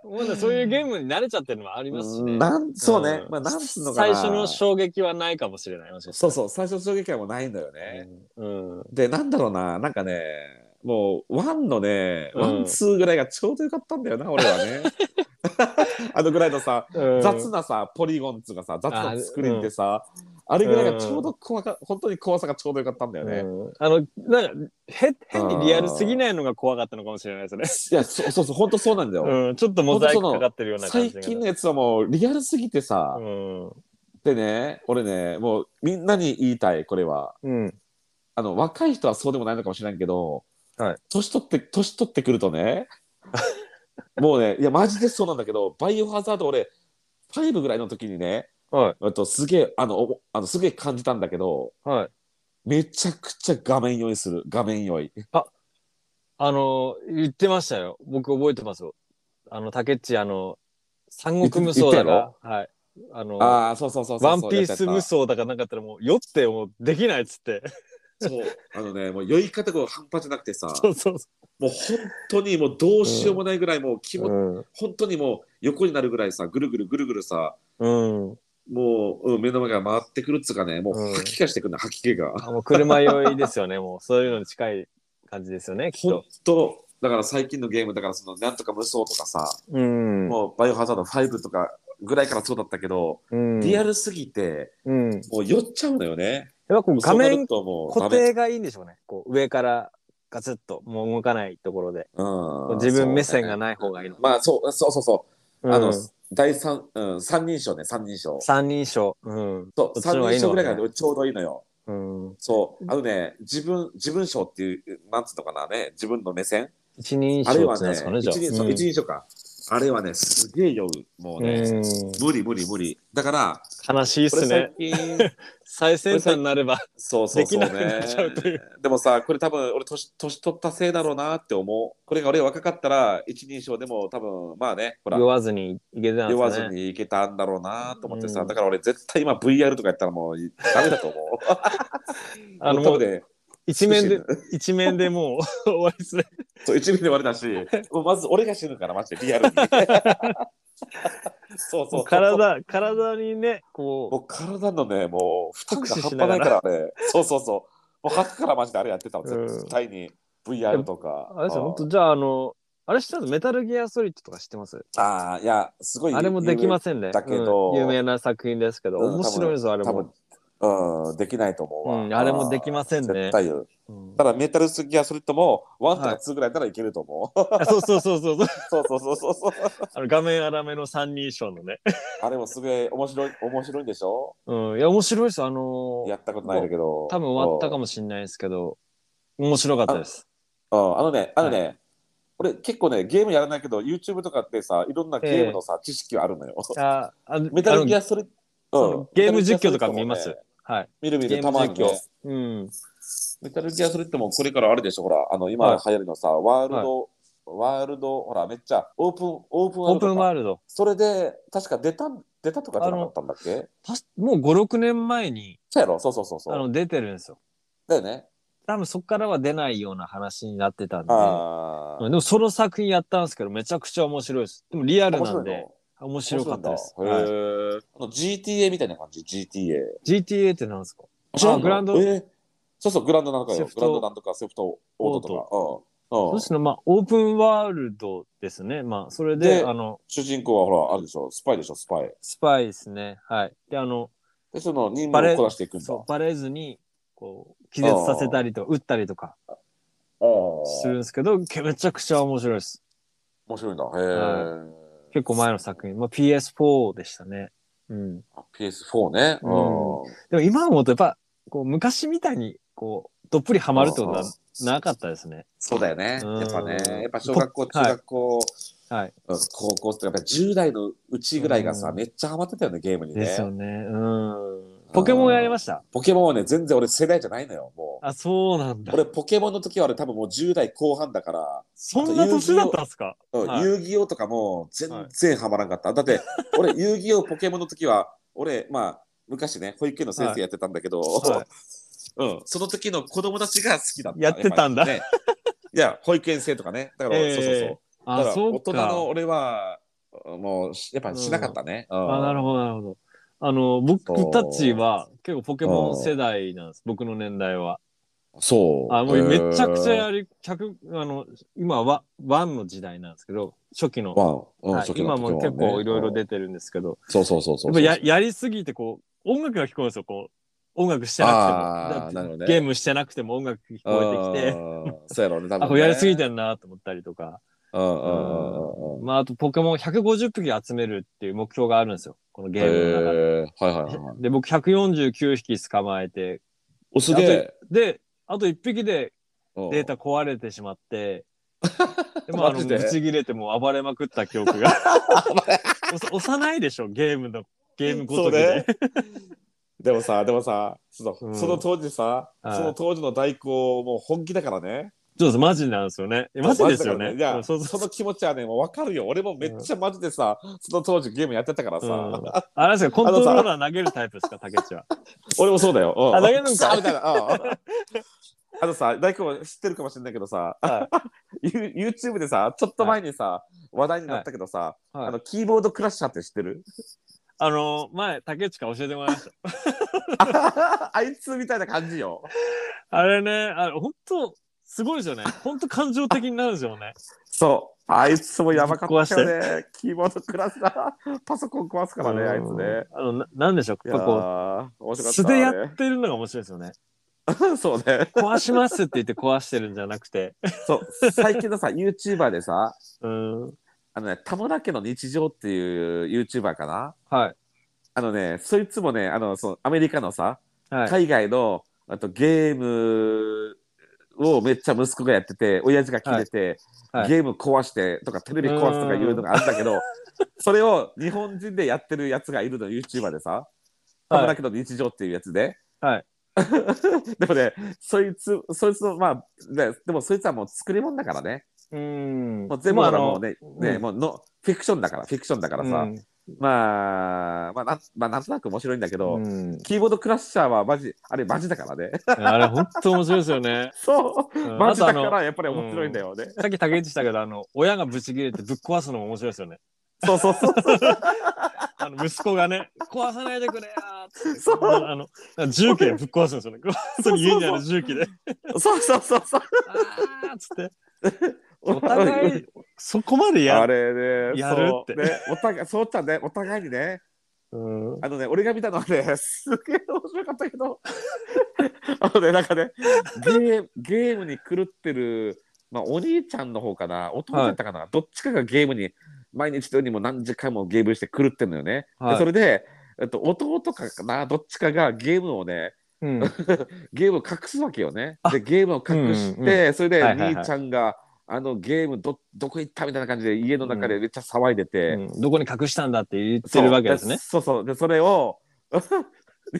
まだそういうゲームに慣れちゃってるのはありますしね。なんそうね、うんまあ、なんつうのかな。最初の衝撃はないかもしれない。そうそう、最初の衝撃はもうないんだよね。うん。うんで、なんだろうな、なんかね、もう、ワンのね、うんワン、ツーぐらいがちょうどよかったんだよな、俺はね。あのぐらいのさ、うん雑なさ、ポリゴンっつうかさ、雑なスクリーンってさ、あれぐらいがちょうど怖か、本当に怖さがちょうどよかったんだよね。うんあの、なんか、へ変にリアルすぎないのが怖かったのかもしれないですね。いや、そうそうそう、本当そうなんだよ。うん、ちょっとモザイクかかってるような感最じが。近のやつはもうリアルすぎてさ、うん。でね、俺ね、もうみんなに言いたい、これは。うん。あの、若い人はそうでもないのかもしれないけど、はい年取って、年取ってくるとね、もうね、いや、マジでそうなんだけど、バイオハザード俺、5ぐらいの時にね、はい。あとすげえ、あの、おあのすげえ感じたんだけど、はい。めちゃくちゃ画面酔いする、画面酔い。あの、言ってましたよ。僕覚えてますよ。あの、竹内、あの、三国無双だか、はい。あの、ああ、そうそうそうそうワン。ピース無双だかなんかあったらもう酔ってもうできないっつって。そう、あのね、もう酔い方が半端じゃなくてさ、そうそうそもう本当にもうどうしようもないぐらい、もう気う。も、うん。本当にもう横になるぐらいさ、ぐるぐるぐるぐるさ、うん。もう、うん、目の前が回ってくるっつうかね、もうんう吐き気してくるね、吐き気が。あもう車酔いですよね。もうそういうのに近い感じですよね、きっと。と、だから最近のゲーム、だからその、なんとか無双とかさ、うん。もうバイオハザード5とかぐらいからそうだったけど、うん、リアルすぎて、うん。もう酔っちゃうのよね。やっぱこう画面るともう固定がいいんでしょうね。こう上からガツッともう動かないところで。うん。自分目線がない方がいいの。まあそうそうそうそう、あのうん第三、うん、三人称ね三人称。三人称。うん。そう三人称ぐらいがちょうどいいのよ。うん。そう。あのね自分自分称っていうなんつうのかなね自分の目線。一人あれはね称ってなんですかね、じゃあ。一人一人称か。あれはねすげえ酔う。もうね、うん。無理無理無理。だから悲しいっこれすね最。近 最先端になれば。そうそうそうできなくなねっちゃうというでもさこれ多分俺年年取ったせいだろうなって思うこれが俺が若かったら一人称でも多分まあねほら酔わずにいけてたん酔わず。にいけたんだろうなと思ってさ、うんだから俺絶対今 VR とかやったらもうダメだと思う。あのもう多分ね、一面で一面でもう 終わりですね。そう一面で終わりだし、もうまず俺が死ぬからマジでリアルに。そうそうそう体、体にね、こもう体のね、もう負担が酷使半端ないからね。そうそうそう。もう初からマジであれやってたの、うん絶対に。VR とか。う、あれですよ、うん本当じゃあ、あの、あれ知ってます？メタルギアソリッドとか知ってます？ああ、いや、すごい。あれもできませんね。だけどうん有名な作品ですけど、うん面白いですよ、あれ多も分。、うん、できないと思うわ。うんあれもできませんね絶対よ。うんただメタルスギアソリッドも1とかはい2ぐらいならいけると思う。あそうそうそうそうそう。そうそうそうそうそう。あの画面粗めの三人称のね。あれもすげえ面白い、面白いんでしょ？うん。いや、面白いです。あのーやったことないんだけど。多分終わったかも。もしれないですけど、面白かったです。うん、あのね、あのね、俺結構ね、ゲームやらないけど、YouTube とかってさ、いろんなゲームのさ、知識はあるのよ。ああメタルギアアソリッド、そうゲーム実況とか見ます？はい。見る見る、たまに。うん。メタルギアソリッドもこれからあれでしょ、ほら、あの、今はい流行りのさ、ワールド、ワールド、ほら、めっちゃオープン、オープンワーオープルドかンワールド。それで、確か出た、出たとかじゃなかったんだっけ？もう5、6年前にそうやろ？そうそうそうそう。あの出てるんですよ。だよね。多分そこからは出ないような話になってたんで。でもその作品やったんですけど、めちゃくちゃ面白いです。でもリアルなんで、面面白かったです。はい GTA みたいな感じ ?GTA。GTA ってなんですか？知らんの？グランドえーそうそう、グランドなんとかよ。セフトグランドなんとか、セフトオートとか。そうですね。まあ、オープンワールドですね。まあ、それで、であの、主人公はほら、あるでしょ、スパイでしょ、スパイ。スパイですね。はい。で、あの、で、その任バレ務をこなしていくんだ。バレずに、こう、気絶させたりとか、撃ったりとかああ。するんですけど、けめちゃくちゃ面白いです。面白いんだ。へえ。結構前の作品。まあ、PS4 でしたね。うん。あ PS4 ね。うんうん。でも今思うと、やっぱ、こう、昔みたいに、こう、どっぷりハマるってことはなかったですね。そうだよね。うんやっぱね、やっぱ小学校、ポ中学校、はい。うん高校ってやっぱ10代のうちぐらいがさ、うんめっちゃハマってたよね、ゲームにね。ですよね。うん。ポケモンやりました？ポケモンはね、全然俺世代じゃないのよ、もう。あ、そうなんだ。俺、ポケモンの時は俺多分もう10代後半だから、そんな年だったんですか？うんはい遊戯王とかも全然ハマらんかった。だって、俺、遊戯王、ポケモンの時は、俺、まあ、昔ね、保育園の先生やってたんだけど、はいうん、その時の子供たちが好きだった。やってたんだねいや、保育園生とかね。だから、ええそうそうそう。だあ、から。大人の俺は、もう、やっぱしなかったね。あ、なるほほど、なるほど。あの、僕そうたちは結構ポケモン世代なんです。僕の年代は。ど。そう。あ、もうめちゃくちゃややり、100、あの、今はワンの時代なんですけど、初期の。ワン。うん、はい初期の今も結構いろいろ出てるんですけど、そうそうそうそう。やっぱややりすぎてこう、音楽が聞こえるんですよ、こう。音楽してなくても。ねゲームしてなくても音楽聞こえてきて、て。そうやろうね、多分、ね。やりすぎてんなと思ったりとか。うんうんうんうんうん。まあ、あとポケモン150匹集めるっていう目標があるんですよ。このゲームの中で。へーはいはいはい。で、僕149匹捕まえて、おすげえ。で、あと1匹でうんデータ壊れてしまって、でもあの、ぶち切れてもう暴れまくった記憶が。おさ幼いでしょ、ゲームの、ゲームごときで。でもさ、でもさ、その,、うんその当時さ、はいその当時の代行もう本気だからね。そうです、マジなんですよね。えマジですよね。マジだからいや、うんその気持ちはね、もうわかるよ。俺もめっちゃマジでさ、その当時ゲームやってたからさ、うん あれですか、コントローラー投げるタイプですか、竹内は。俺もそうだよ。うんあ投げるんかみたいな。うん あのさ、大工知ってるかもしれないけどさ、は You- YouTube でさ、ちょっと前にさ、話題になったけどさ、はいあのキーボードクラッシャーって知ってる？あの、前、竹内から教えてもらいました。あいつみたいな感じよ。あれね、あの、本当すごいですよね。本当感情的になるんですよね。そう。あいつもやばかったよぶね。キーボードクラスだ。パソコン壊すからね、あいつね。あの、ななんでしょう？こー、面う、白かった。素でやってるのが面白いですよね。そうね。壊しますって言って壊してるんじゃなくて。そう。最近のさ、YouTuber でさ、うん。あのね、田村家の日常っていう YouTuber かな？はい。あのね、そいつもね、あの、そのアメリカのさ、はい。海外のあとゲームをめっちゃ息子がやってて、親父が切れて、はいゲーム壊してとかテレビ壊すとかいうのがあるんだけど、それを日本人でやってるやつがいるの、YouTuber でさ、田村家の日常っていうやつで。はい。でもね、そいつ、そいつの、まあ、ででもそいつはもう作り物だからね。うん。もう全部まあほらもうね、ね、うんもうのフィクションだから、フィクションだからさ、うんまあ、まあなん、まあ、なんとなく面白いんだけど、うんキーボードクラッシャーはマジ、あれマジだからね。あれ、本当面白いですよね。そう、うんマジだからやっぱり面白いんだよね。さっき竹内したけど、あの、親がブチ切れてぶっ壊すのも面白いですよね。そうそうそう。あの、息子がね、壊さないでくれよーっつって。そうあの、重機でぶっ壊すんですよね。本当に家にある重機で。そうそうそうそう。あーっつって。お互い、そこまでやある。れね、やるって。ね、お互い、そうちゃんね、お互いにね、うん。あのね、俺が見たのはね、すげえ面白かったけど、あのね、なんかね、ゲーゲームに狂ってる、まあ、お兄ちゃんの方かな、弟だったかな、どっちかがゲームに、毎日のようにも何時間もゲームして狂ってるのよね。はい。でそれで、えっと、弟かな、どっちかがゲームをね、うん。ゲームを隠すわけよね。あで、ゲームを隠して、うんうん。それではいはいはい。兄ちゃんが、あのゲームどどこ行ったみたいな感じで家の中でめっちゃ騒いでて、うん。どこに隠したんだって言ってるわけですね。そう。そうでそれを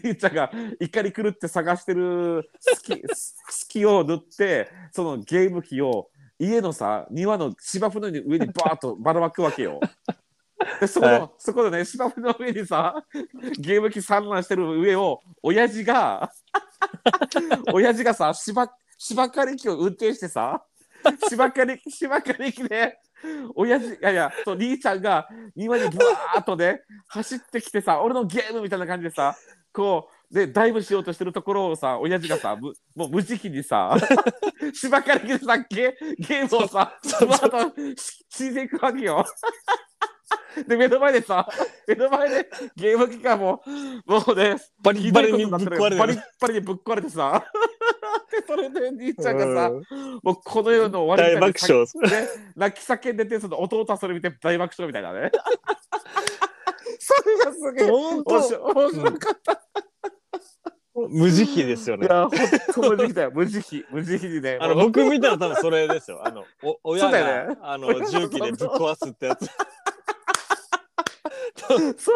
兄ちゃんが怒り狂って探してる隙 隙を塗ってそのゲーム機を家のさ庭の芝生の上にバーッとばらまくわけよ。でそこの、はい。そこでね芝生の上にさゲーム機散乱してる上を親父が親父がさ芝芝刈り機を運転してさ 芝刈り機芝刈り機で親父いやいやそう兄ちゃんが庭にブワーッとね走ってきてさ俺のゲームみたいな感じでさこうでダイブしようとしてるところをさ親父がさむもう無慈悲にさ 芝刈り機でさゲゲームをさブワーッとししいていくわけよ。で目の前でさ目の前でゲーム機がもうもうねバリッバリにぶっ壊れてるバリッ。バリにぶっ壊れてさ でそれで兄ちゃんがさ、うんもうこの世の終わり大爆な笑。ね、泣き叫んでてその弟はそれ見て大爆笑みたいなね それがすげえ面白かった、無慈悲ですよね。いやほんと無慈悲だよ無慈悲無慈悲にねあの僕見たら多分それですよ。あのお親が、よねあの重機でぶっ壊すってやつ。そうそ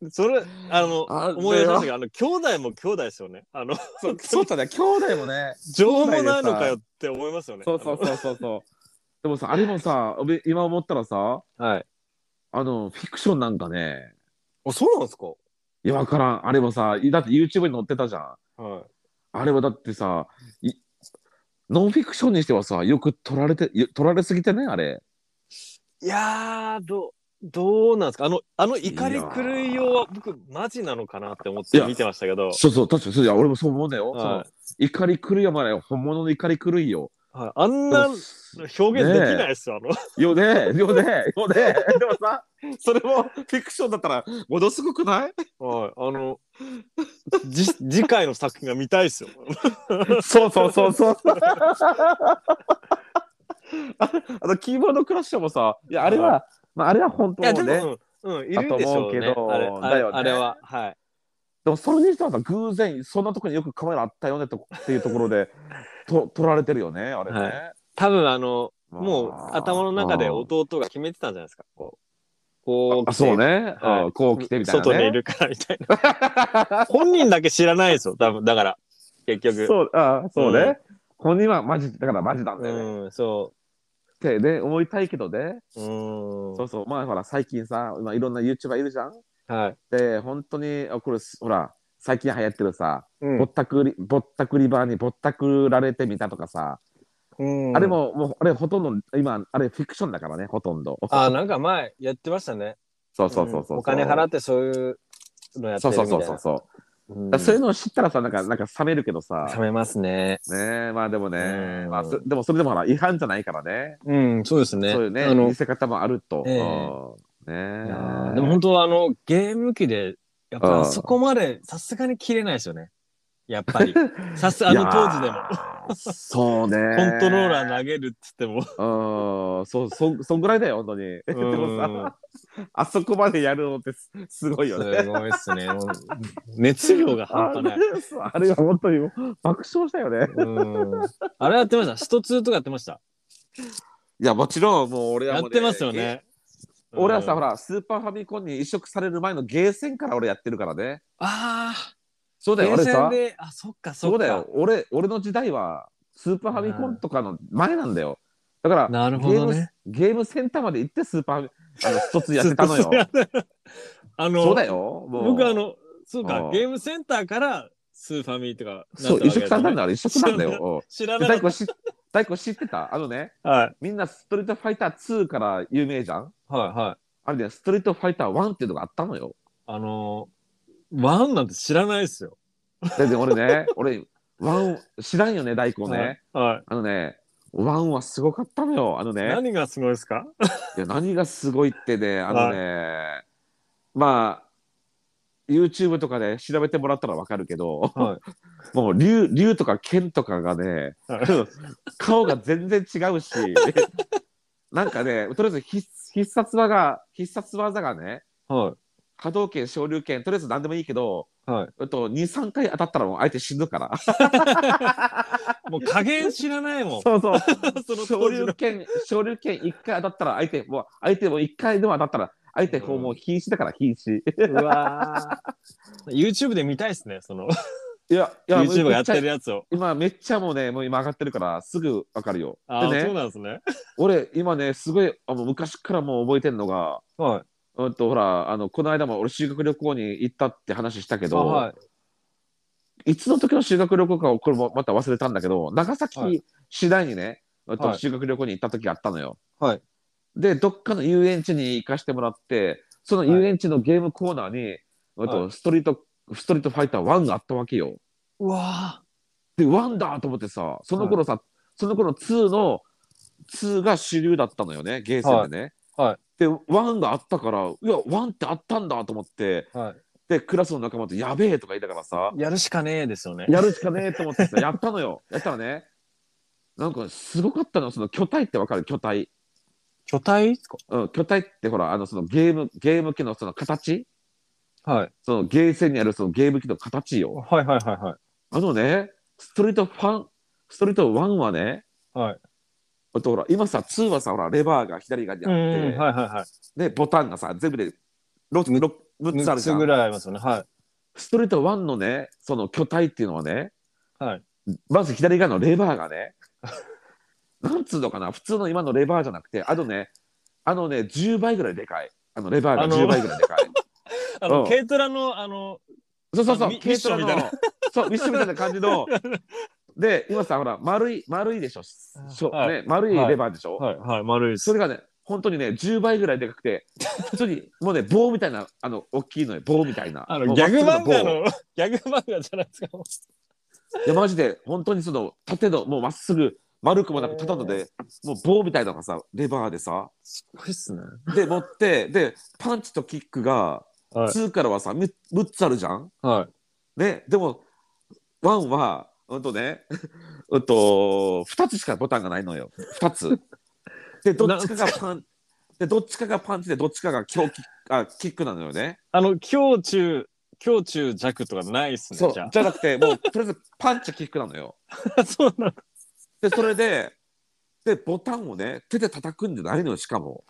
うそれあの思い出しましたけどあの兄弟も兄弟ですよね。あのそうそうだね兄弟もね 情もないのかよって思いますよね。そうそうそうそうそうでもさあれもさ俺今思ったらさはい。あのフィクションなんかねあそうなんですか？いやわからんあれもさだって YouTube に載ってたじゃんはあれはだってさ、いノンフィクションにしてはさ、よく撮られて、よ撮られすぎてね、あれ。い。いやーどうどうなんですか？あのあの怒り狂いようは僕マジなのかなって思って見てましたけど。そうそう、確かにそういや、俺もそう思うんだよ。はい怒り狂いはまだ本物の怒り狂いよ。はい、あんな表現できないですよ。あのよね、よね、よね。でもさ、それもフィクションだったら、ものすごくない？はい、あの、じ次回の作品が見たいですよ。そうそうそうそう。ああの、キーボードクラッシャーもさ、いや、あれは、まあ、あれは本当いや、でね。も、うん、うん、いるで思うけどあれあれだよねあれは、はい。でもそれにしてはさ偶然そんなところによくカメラあったよねとっていうところで と撮られてるよねあれね、はい多分、あの、まあもう頭の中でうん弟が決めてたんじゃないですか。こう、こうあそうね、はいうんこう来てみたいな、ね、外にいるからみたいな。本人だけ知らないですよ、多分。だから、結局。そうあそうね、うん本人はマジだからマジなんだよね、うん、そってね思いたいけどね。そうそうまあほら最近さ今いろんな YouTuber いるじゃんはい。で本当にあこれほら最近流行ってるさ、うんぼったくりぼったくりバーにぼったくられてみたとかさ、うんあれももうあれほとんど今あれフィクションだからねほとんどあ、なんか前やってましたね。そうそうそうそう。んお金払ってそういうのやってるみたいな。そうそうそうそう。うんそういうのを知ったらさ、なんか、なんか冷めるけどさ。冷めますね。ねえ、まあでもね、うんまあ、そでもそれでもほら、違反じゃないからね。うん、そうですね。そういうね、あの見せ方もあると。ええうんねでも本当あの、ゲーム機で、やっぱそこまでさすがに切れないですよね。やっぱり。さすあの当時でも。も。そうね。コントローラー投げるっつっても。うん、そう、そ、そんぐらいだよ、本当に。でもさ、あそこまでやるのってすすごいよね。すごいっすね。もう熱量が半端ない。あれは本当に爆笑したよね。うんあれやってました？スト2とかやってました？いや、もちろん、もう俺はもう、やってますよね。俺はさ、ほら。ら、スーパーファミコンに移植される前のゲーセンから俺やってるからね。ああ。そうだよ、俺さ。で、あ、そっかそっか。そうだよ。俺、俺の時代は、スーパーファミコンとかの前なんだよ。だから、なるほどね。ゲーム、ゲームセンターまで行ってスーパーファミ、あの、一つやってたのよ。あの、そうだよ。もう僕あ、の、そうかう、んゲームセンターからスーファミとかそう、移植されたんだだ。から一緒なんだよ。知らなかっうんで大悟知ってた？あのね、た。はい。みんなストリートファイター2から有名じゃん？はいはい。あれね、ストリートファイター1っていうのがあったのよ。あのー、ワンなんて知らないですよ。で、で俺ね、俺、1知らんよね、大悟ね。はい。あのね、1はすごかったのよ。あのね、何がすごいですか？いや何がすごいってね、あのね、まあ、YouTube とかで調べてもらったらわかるけど、は もう竜竜とか剣とかがね、はい顔が全然違うし、なんかね、とりあえず必必殺技が、必殺技がね、は波動拳、昇竜拳、とりあえず何でもいいけど、い。はい。えっと、2、3回当たったらもう相手死ぬから。もう加減知らないもん。そうそう。その昇。竜拳、昇竜拳1回当たったら相手、もう相手も1回でも当たったら、相手もうもう瀕死だから瀕死。うわー YouTube で見たいですね、その、いや、いや、YouTube がやってるやつを。今めっちゃもうね、もう今上がってるからすぐわかるよ。あね、そうなんですね。俺今ね、すごい、あの昔からもう覚えてんのが、はい。うんとほら、あの、この間も俺修学旅行に行ったって話したけあど、はい。いつの時の修学旅行かをこれもまた忘れたんだけど、長は崎市内にね、はい修学旅行に行った時があったのよ。はい。で、どっかの遊園地に行かしてもらって、その遊園地のゲームコーナーに、うんとはストリート、ストリートファイター1があったわけよ。うわで、1だと思ってさ、その頃さ、その頃2の、2が主流だったのよね、ゲーセンでね。はいはいで、1があったから、いや、1ってあったんだと思って、ーはい。で、クラスの仲間とやべえとか言いながらさ、やるしかねえですよね。やるしかねえと思ってさ、やったのよ。やったらね、なんかすごかったの、その巨体ってわかる？巨体。巨体ですか？うん、巨体ってほら、あの、そのゲーム、ゲーム機のその形？はい。そのゲーセンにあるそのゲーム機の形よ。はいはいはいはい。あのね、ストリートファン、ストリート1はね、はい。あとほら、今さ、2はさ、ほら、レバーが左側にあうんって、うん、はいはいはい。で、ボタンがさ、全部で 6, 6, 6つあ6るじゃん。つぐらいありますよね。はストリート1のね、その巨体っていうのはね、い。はい。まず左側のレバーがね、なんつうのかな、普通の今のレバーじゃなくて、あのね、あのね、10倍ぐらいでかい。あのレバーがあの10倍ぐらいでかい。あの、うん軽トラの、あの、そうそうそう、軽トラなそう、ミッションみたいな感じの。で、今さ、ほら、丸い、丸いでしょ。しょはいね、丸いレバーでしょ。はい、はい、丸いです。それがね、本当にね、10倍ぐらいでかくて、普通に、もうね、棒みたいな、あの、大きいのよ、棒みたいな。あの、ギャグ漫画の、ギャグ漫画じゃないですか。いや、マジで、本当にその、縦の、もうまっすぐ、丸くもなく、ただので、もう棒みたいなのがさ、レバーでさ、すごいっすね。で、持って、で、パンチとキックが、はい。2からはさ、6つあるじゃんはい。ね、でも、1は、うんとね、うんと、2つしかボタンがないのよ。2つ。で、どっちかがパン、で、どっちかがパンチで、どっちかが強キあキックなのよね。あの、強中、強中弱とかないっすね、そう。じゃじゃなくて、もう、とりあえずパンチキックなのよ。あ。そうなの。で、それで、で、ボタンをね、手で叩くんじゃないのよ、しかも。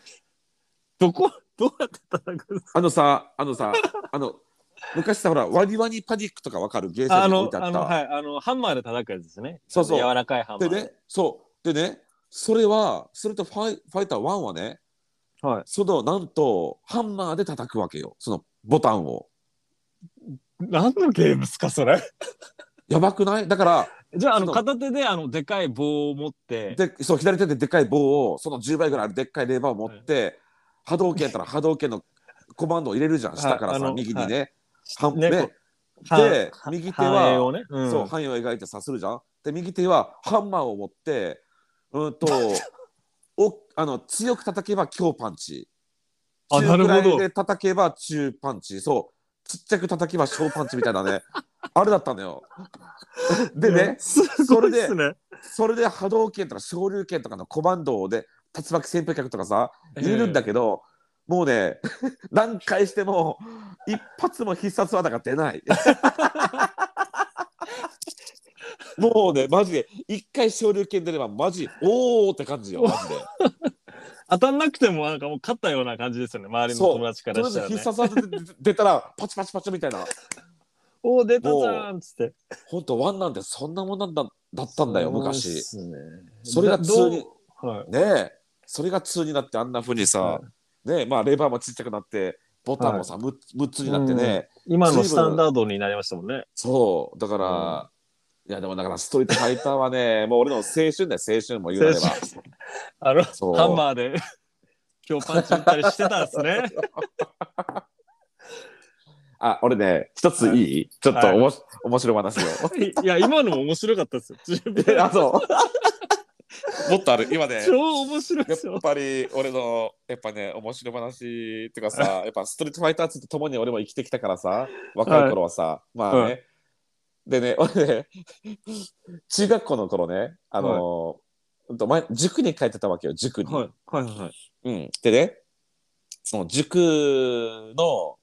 どこ、どうやって叩くんですか？あのさ、あのさ、あの、昔さ、ほら、ワニワニパニックとかわかる？ゲーセンに置いて、ああの、った。はい、あの、ハンマーで叩くやつですね。そうそう柔らかいハンマー。でね、そう。でね、それは、それとファイファイター1はね、はい。その、なんと、ハンマーで叩くわけよ。そのボタンを。何のゲームっすか、それ？やばくない？だから、じゃあ、あの、片手で、あの、でかい棒を持って、で、そう、左手ででっかい棒を、その10倍ぐらいあるでっかいレバーを持って、波動拳やったら波動拳のコマンドを入れるじゃん下からさ、右にね。ね。こうでは右手はね、うん、そう範囲を描いてさするじゃん。で右手はハンマーを持ってうんとおあの強く叩けば強パンチ。あ中くらいなるほどで叩けば中パンチ。そう。ちっちゃく叩けば小パンチみたいなね。あれだったのよ。でねすごいっすね。それで波動拳とか昇竜拳とかのコマンドで竜巻旋風脚とかさ入れるんだけど、もうね 何回しても一発も必殺技が出ない。もうねマジで一回昇竜拳出ればマジおーって感じよマジで。当たんなくてもなんかもう勝ったような感じですよね周りのそう。友達からしたら、ね、必殺技で出出たらパチパチパチみたいな。おお出たじゃんっつって。本当ワンなんてそんなもんなんだだったんだよ昔。すね。それが通にはい。ねえ。それが通になってあんな風にさ、はねえまあレバーもちっちゃくなってボタンもさ、む 6, つになってね、今のスタンダードになりましたもんね。そう。だから、いやでもだからストリートファイターはね もう俺の青春だよ青春も言うなれば。あのハンマーで 今日パンチ打ったりしてたんですね。あ俺ね一ついい、ちょっとおもし、面白い話よいや今のも面白かったですよ。あそうもっとある。今ね。超面白いやっですよぱり俺のやっぱね面白い話っていうかさやっぱストリートファイター2と共に俺も生きてきたからさ若い頃はさ、まあね、はい。でね俺ね 中学校の頃ねあの、うんと前塾に通ってたわけよ塾に。はい。はいはいうん、でねその塾の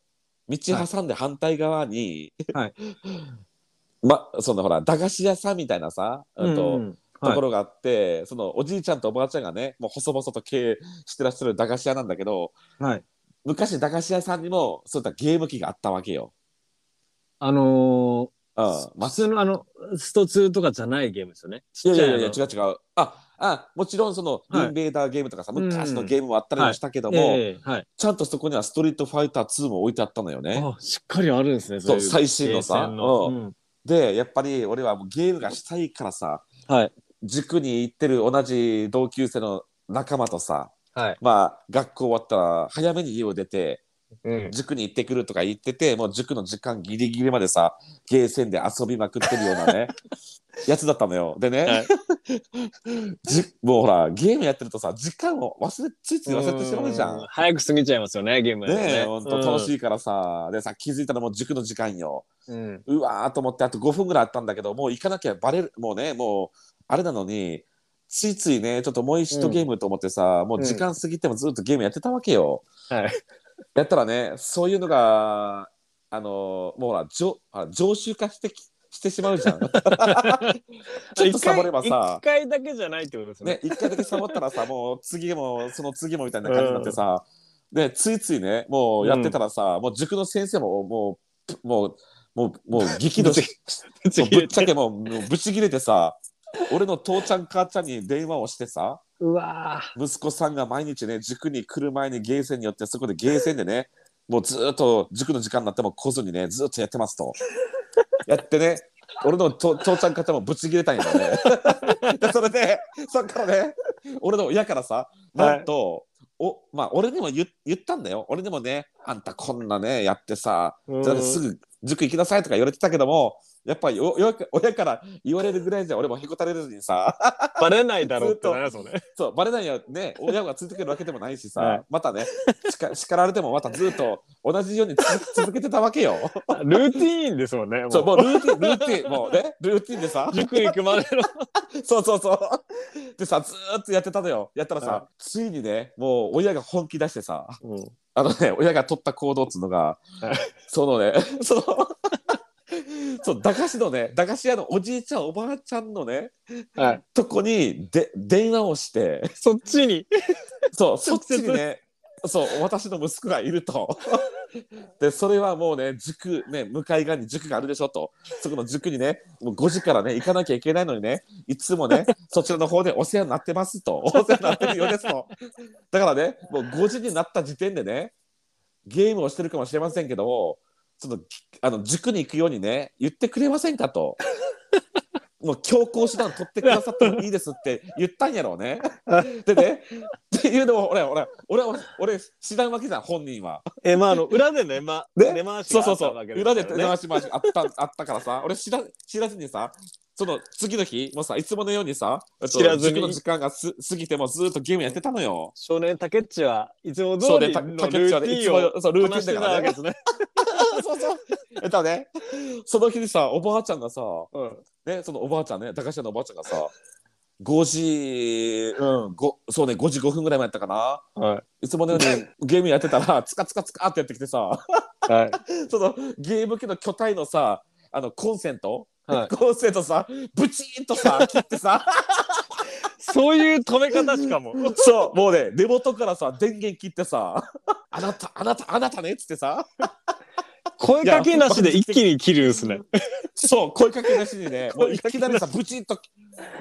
道挟んで反対側に、はい。まそのほら駄菓子屋さんみたいなさ、うんとうんところがあって、そのおじいちゃんとおばあちゃんがねもう細々と経営してらっしゃる駄菓子屋なんだけどはい。昔駄菓子屋さんにもそういったゲーム機があったわけよ。あのうん。普通のあのスト2とかじゃないゲームですよね。いやいやいや違う違う。ああもちろんそのはい。インベーダーゲームとかさ、うん。昔のゲームもあったりもしたけども、ちゃんとそこにはストリートファイター2も置いてあったのよね。あしっかりあるんですねそうい最新のさ。の。うん。うん。でやっぱり俺はもうゲームがしたいからさはい塾に行ってる同じ同級生の仲間とさはい。まあ学校終わったら早めに家を出てうん。塾に行ってくるとか言っててもう塾の時間ギリギリまでさゲーセンで遊びまくってるようなね やつだったのよ。でね、はい。じもうほらゲームやってるとさ時間を忘れついつい忘れてしまうじゃん。う早く過ぎちゃいますよねゲームね。えほんと楽しい、いからさ、でさ気づいたらもう塾の時間よ。うん。うわーと思ってあと5分ぐらいあったんだけどもう行かなきゃバレるもうねもうあれなのについついねちょっともう一度ゲームと思ってさ、もう時間過ぎてもずっとゲームやってたわけよ。はい。やったらねそういうのがあのもうほら常あ常習化してきしてしまうじゃん。ちょっとサボればさ。一回だけじゃないってことですね。ね、一回だけサボったらさもう次もその次もみたいな感じになってさ、でついついねもうやってたらさ、もう塾の先生ももうもうもうもう激怒しぶっちゃけもうぶち切れてさ俺の父ちゃん母ちゃんに電話をしてさうわ息子さんが毎日ね塾に来る前にゲーセンによってそこでゲーセンでねもうずーっと塾の時間になっても来ずにねずーっとやってますと。やってね俺のと父ちゃん母ちゃんもぶち切れたんやね。でそれでそっからね俺の親からさなんと、おまあ俺にも言言ったんだよ。俺にもねあんたこんなねやってさーそれですぐ塾行きなさいとか言われてたけどもやっぱりお親親から言われるぐらいじゃ俺もへこたれずにさ。バレないだろうってなりますよねそうバレないよね。親がついてくるわけでもないしさ、はい。またね叱叱られてもまたずっと同じように続け 続けてたわけよ。ルーティーンですもんねそうもう。ルーティンルーティンもうねルーティンでさ。塾行くまでの。そうそうそう。でさずーっとやってたのよ。やったらさ、はついにねもう親が本気出してさ。うん。あのね親が取った行動っつうのが、はい。そのねその そう駄菓子のね駄菓子屋のおじいちゃんおばあちゃんのねはい。とこにで電話をして そっちに。そうそっちにねそう私の息子がいると。でそれはもうね塾ね向かい側に塾があるでしょと。そこの塾にねもう5時からね行かなきゃいけないのにねいつもね そちらの方でお世話になってますと。お世話になってるようですと。だからねもう5時になった時点でねゲームをしてるかもしれませんけどもそのあの塾に行くようにね言ってくれませんかと。もう強行手段取ってくださってもいいですって言ったんやろうね。でね、っていうのを俺俺俺は俺知らんわけじゃん本人は。え、まあ、あの、裏でね、ま、ね根回しそうそうそうがあったわけですからね裏で手回し回しあったあったからさ俺知ら知らずにさその次の日もうさいつものようにさえっと知らずに塾の時間がす過ぎてもずっとゲームやってたのよ。少年タケッチはいつも通りのルたけっちはねいつーティンをもそうルーティンだからね。そうそう。えっとねその日にさおばあちゃんがさうん。ねそのおばあちゃんね駄菓子屋のおばあちゃんがさ5時うんごそうね5時5分ぐらい前やったかな。はいつものようにゲームやってたらつかつかつかってやってきてさい。はい。そのゲーム機の巨体のさあのコンセント、はい。コンセントさブチーンとさ 切ってさ。そういう止め方しかも。そう。もうね根元からさ電源切ってさ。あなたあなたあなたねっつってさ。声かけなしで一気に切るんですね。そう声かけなしにね。もういきなりさブチッと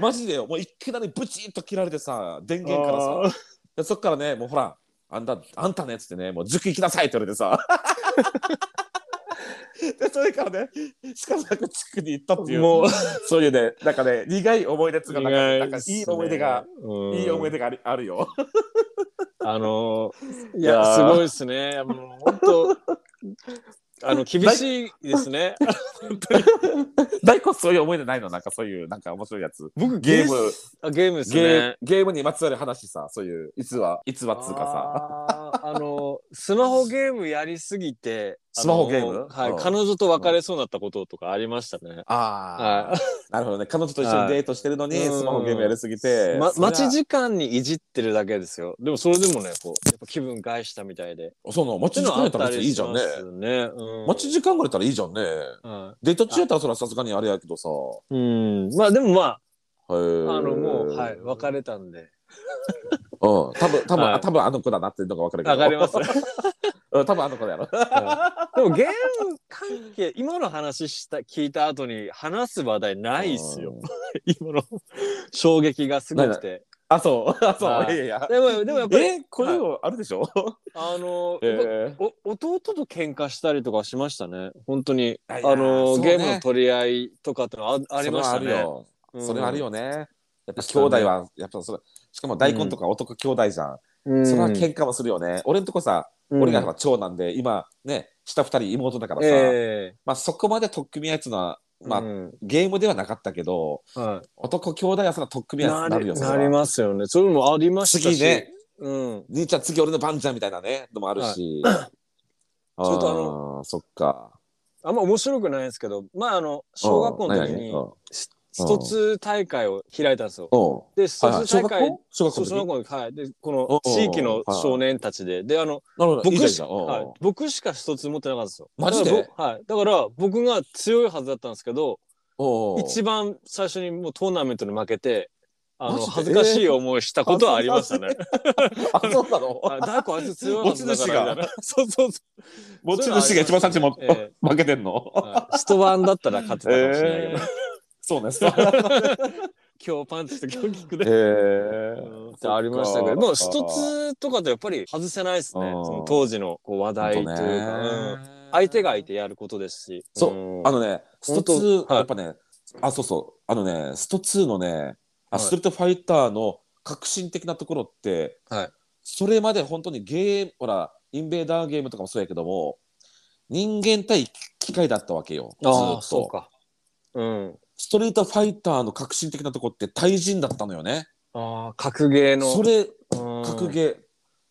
マジでよ。もういきなりブチッと切られてさ電源からさ。でそっからねもうほらあんたあんたねっつってねもう塾行きなさいって言われてさでそれからねしかもなく塾に行ったっていうもう、そういうねなんかね苦い思い出つがなんかなんかいい思い出が、うんいい思い出がありあるよ。あのーいいやすごいですね。もう本当、あの、厳しいですね。大根そういう思い出ないのなんかそういうなんか面白いやつ。僕、ゲーム、あゲームですゲーね。ゲームにまつわる話さ、そういう逸話、逸話っつうかさ。あの、スマホゲームやりすぎて、スマホゲーム？はい、うん彼女と別れそうになったこととかありましたね。ああ、なるほどね。彼女と一緒にデートしてるのに、はいスマホゲームやりすぎて。ま、待ち時間にいじってるだけですよ。でもそれでもね、こう、やっぱ気分害したみたいで。その待ち時間やったら別にいいじゃんね。ね。うん、待ち時間ぐらいやったらいいじゃんね。はデート中やったらそれはさすがにあれやけどさ。いうん。まあでもまああ、あの、もう、はい、別れたんで。うん、多分多分、はいあ多分あの子だなっていうのが分かるけど。わかります。うん、多分あの子だやろ。でもゲーム関係、今の話した、聞いた後に話す話題ないっすよ。今の衝撃がすごくて。あ、そう。あ、そう。はいいやいや。でも、でもやっぱり、え、これもあるでしょ、あの、えーお弟と喧嘩したりとかしましたね。本当に。あの、ゲームの取り合いとかってあありましたね。それはあるよ。うんそれはあるよね。やっぱ兄弟は、やっぱそれ、しかも大根とか男兄弟じゃん。うん。それは喧嘩もするよね。俺んとこさ、うん俺が長男で、今ね、下二人妹だからさ、えまあそこまで取っ組み合いっていうのは、えまあ、うんゲームではなかったけど、は男兄弟はその取っ組い。み合いになるよ、なりますよね。そういうのもありましたし。次ね。うん。兄ちゃん次俺の番じゃんみたいなね、のもあるし。あそれとあのそっか。あんま面白くないんですけど、まああの、小学校の時にうんスストツ大会を開いたんですよ。うん。で、ストはいはい。ツ大会、小学校？はい。で、この地域の少年たちで、で、あの、僕しじゃんいいじゃん。うんはい、僕しか一つ持ってなかったんですよ。マジで？だから僕はい。だから僕が強いはずだったんですけど、一番最初にもうトーナメントに負けて、あの、恥ずかしい思いしたことはありましたね。あ、そうなの？はい。大根あいつ強いはずだからみたいな。そうそうそ持ち主が一番最初に負けてんの？う。はい、一晩だったら勝ってたかもしれないけど。えーそうね。そう。今日パンチと今日キックで。えうん。ってありましたけど、もう一つつとかとやっぱり外せないですね。うん。その当時のこう話題というか、うん。相手が相手やることですし。そう。うん。あのね、スト本当2、はい。やっぱね、あ、そうそう、あのね、スト2のね、はい。あストリートファイターの革新的なところって、はい。それまで本当にゲーム、ほら、インベーダーゲームとかもそうやけども、人間対機械だったわけよ、ずああ、っと。そうか。うん。ストリートファイターの革新的なところって対人だったのよね。ああ、格ゲーの。それ、うん、格ゲー、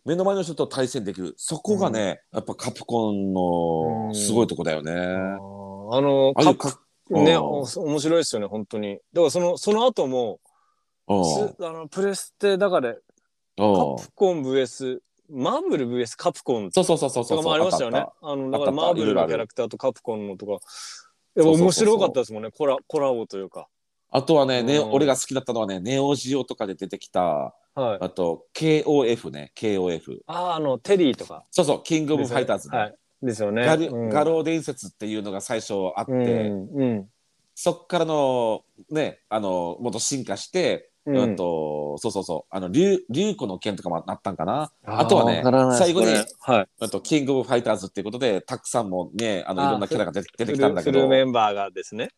目の前の人と対戦できる。そこがね、やっぱカプコンのすごいとこだよね。あーあの、あカかね、面白いですよね、本当に。だからその、その後も、あのプレステだから、うんカプコン VS、マーブル VS カプコンそうそうそうそうそう。とかもありましたよねあの、だからマーブルのキャラクターとカプコンのとか、やっぱそうそうそうそう面白かったですもんね、コラコラボというか。あとはね、ねうん俺が好きだったのはね、ネオジオとかで出てきた、はい。あと、KOF ね、KOF。ああ、あの、テリーとか。そうそう、キングオブファイターズね。はい。ですよね。うん画廊伝説っていうのが最初あって、うん。うん。そっからの、ね、あの、もっと進化して、うんあと、そうそうそう、あの、竜、竜子の剣とかもなったんかな。あとはね最後にはい。あと、キングオブファイターズっていうことで、たくさんもね、あの、あいろんなキャラが出てきたんだけど、ルメンバーがですね。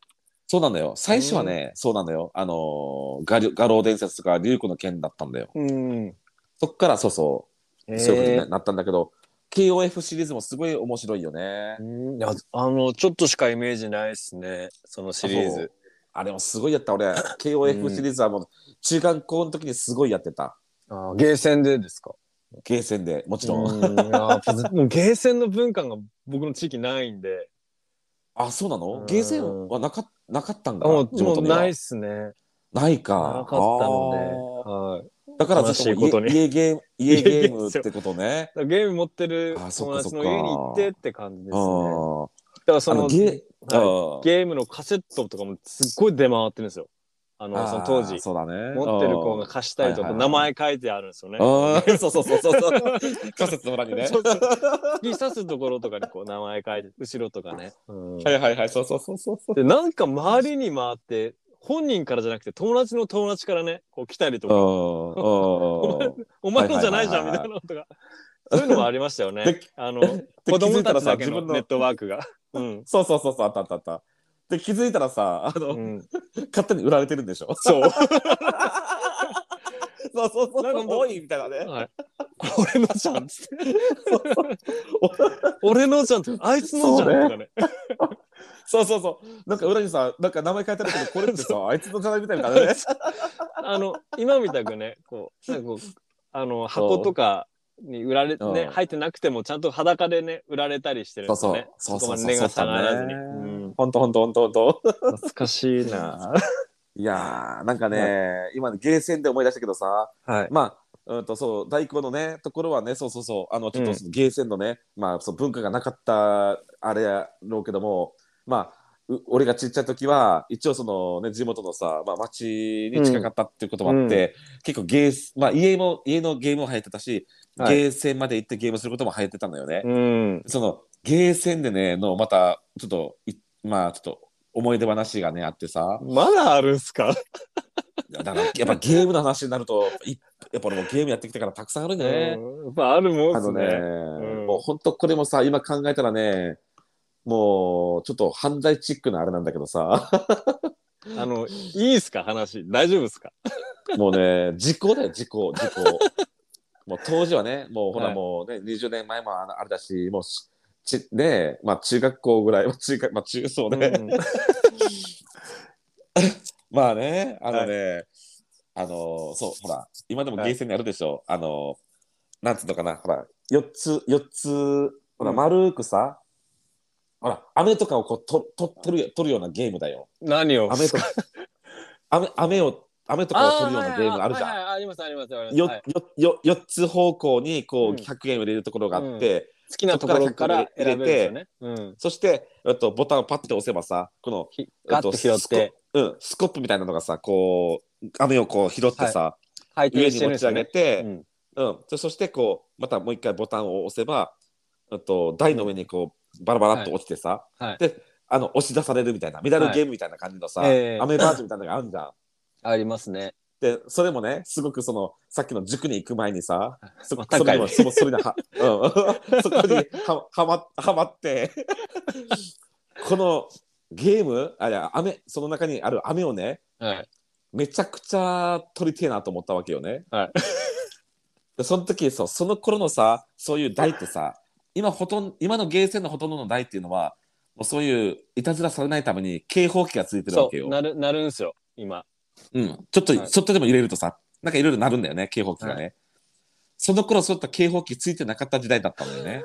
そうなんだよ。最初はね、そうなんだよ。あの、画竜画廊伝説とか竜子の剣だったんだよ。うん。そっからそうそう、そういうことになったんだけど、KOF シリーズもすごい面白いよね。うんいやあのちょっとしかイメージないですねそのシリーズあれもすごいやった、俺。KOF シリーズはもう、中学校の時にすごいやってた。あーゲーセンでですか？ゲーセンで、もちろん。うん。いややっぱもうゲーセンの文化が僕の地域ないんで。あ、そうなうん。のゲーセンはなかなかったんだあもう地元には。もうないっすね。ないか。なかったので、あー。はい、だからずっと悲しいことに。家家ゲーム、家ゲーム家ゲームってことね。だからゲーム持ってるあそっ友かそっか。達の家に行ってって感じですね。うん。だからそのあのゲはいー、ゲームのカセットとかもすっごい出回ってるんですよ。あのその当時そうだね。持ってる子が貸したりとか名前書いてあるんですよね。そうそうそうそうそう。仮説の裏にね。突き刺すところとかにこう名前書いて後ろとかね。うんはいはいはい、そうそうそうそう。でなんか周りに回って本人からじゃなくて友達の友達からねこう来たりとかお前のじゃないじゃんみたはいなのとかそういうのもありましたよねで。あので子供たちだけのネットワークが。うんそうそうそうそう、あったあったあった。で、気づいたらさ、あの、うん勝手に売られてるんでしょ？そう。そうそうそう。なんか多いみたいなね。はい。俺のじゃんっつって。俺のじゃんって、あいつのじゃんとかね。そうそうそう。なんか裏にさ、なんか名前書いてあるけど、これってさ、あいつのじゃないみたいなね。あの、今みたくね、こう、なんかこう、あの、箱とかに売られ、うんね、入ってなくても、ちゃんと裸でね、売られたりしてるんそうですよね。そう。そうそうそう。そうだねうんほんとほんとほんとほんと。懐かしいな。いやー、なんかね、今ゲーセンで思い出したけどさ、はい。まあ、うんとそう大工のねところはねそうそうそうあのちょっうんとゲーセンのね、まあそう文化がなかったあれやろうけどもまあう俺がちっちゃい時は一応そのね地元のさ、まあ、町に近かったっていうこともあって、結構ゲースまあ家も家のゲームも流行ってたし、はいゲーセンまで行ってゲームすることも流行ってたんだよね。うん。そのゲーセンでねのまたちょっといまあちょっと思い出話がねあってさまだあるんすか？だからやっぱゲームの話になるといやっぱ俺もゲームやってきてからたくさんあるね。うんやっぱあるもんあのね、っすね。んもう本当これもさ今考えたらねもうちょっと犯罪チックなあれなんだけどさあの、いいっすか？話。大丈夫っすか？もうね時効だよ時効時効もう当時はねもうほらはい。もうね、20年前もああれだしもうしちねまあ中学校ぐらいは 中学まあ中そうね、うん。まあねあのね、あのそうほら今でもゲーセンにあるでしょ、あのなんつうのかなほら4つ4つほらうん。丸くさ、ほら飴とかをこうとと取る取るようなゲームだよ。何を？飴とか。飴飴を飴とかを取るようなゲームがあるじゃん。ありますありますあります。よはいよよ4つ方向にこううん100円を入れるところがあって、好きなところから選べるんですよね。うん。そして、えっと、ボタンをパッて押せばさこのと拾って、うん、スコップみたいなのがさこう飴をこう拾ってさ、回上に持ち上げね。て、うんうんそそしてこうまたもう一回ボタンを押せば、うんと台の上にこうバラバラっと落ちてさ、はいであの押し出されるみたいなメダルゲームみたいな感じのさ、ええアメバージョンみたいなのがあるじゃん。ありますね。でそれもねすごくそのさっきの塾に行く前にさそまあそれにもそそれには、うん、そこにははまはまって このゲームあいや飴その中にある飴をねはい。めちゃくちゃ取りてえなと思ったわけよね。はい でその時そうその頃のさそういう台ってさ今ほとん今のゲーセンのほとんどの台っていうのはもうそういういたずらされないために警報器がついてるわけよ。なるなるんすよ今。うん、ちょっと、はい。ちょっとでも入れるとさなんかいろいろなるんだよね警報器がね、その頃そういった警報器ついてなかった時代だったんだよね。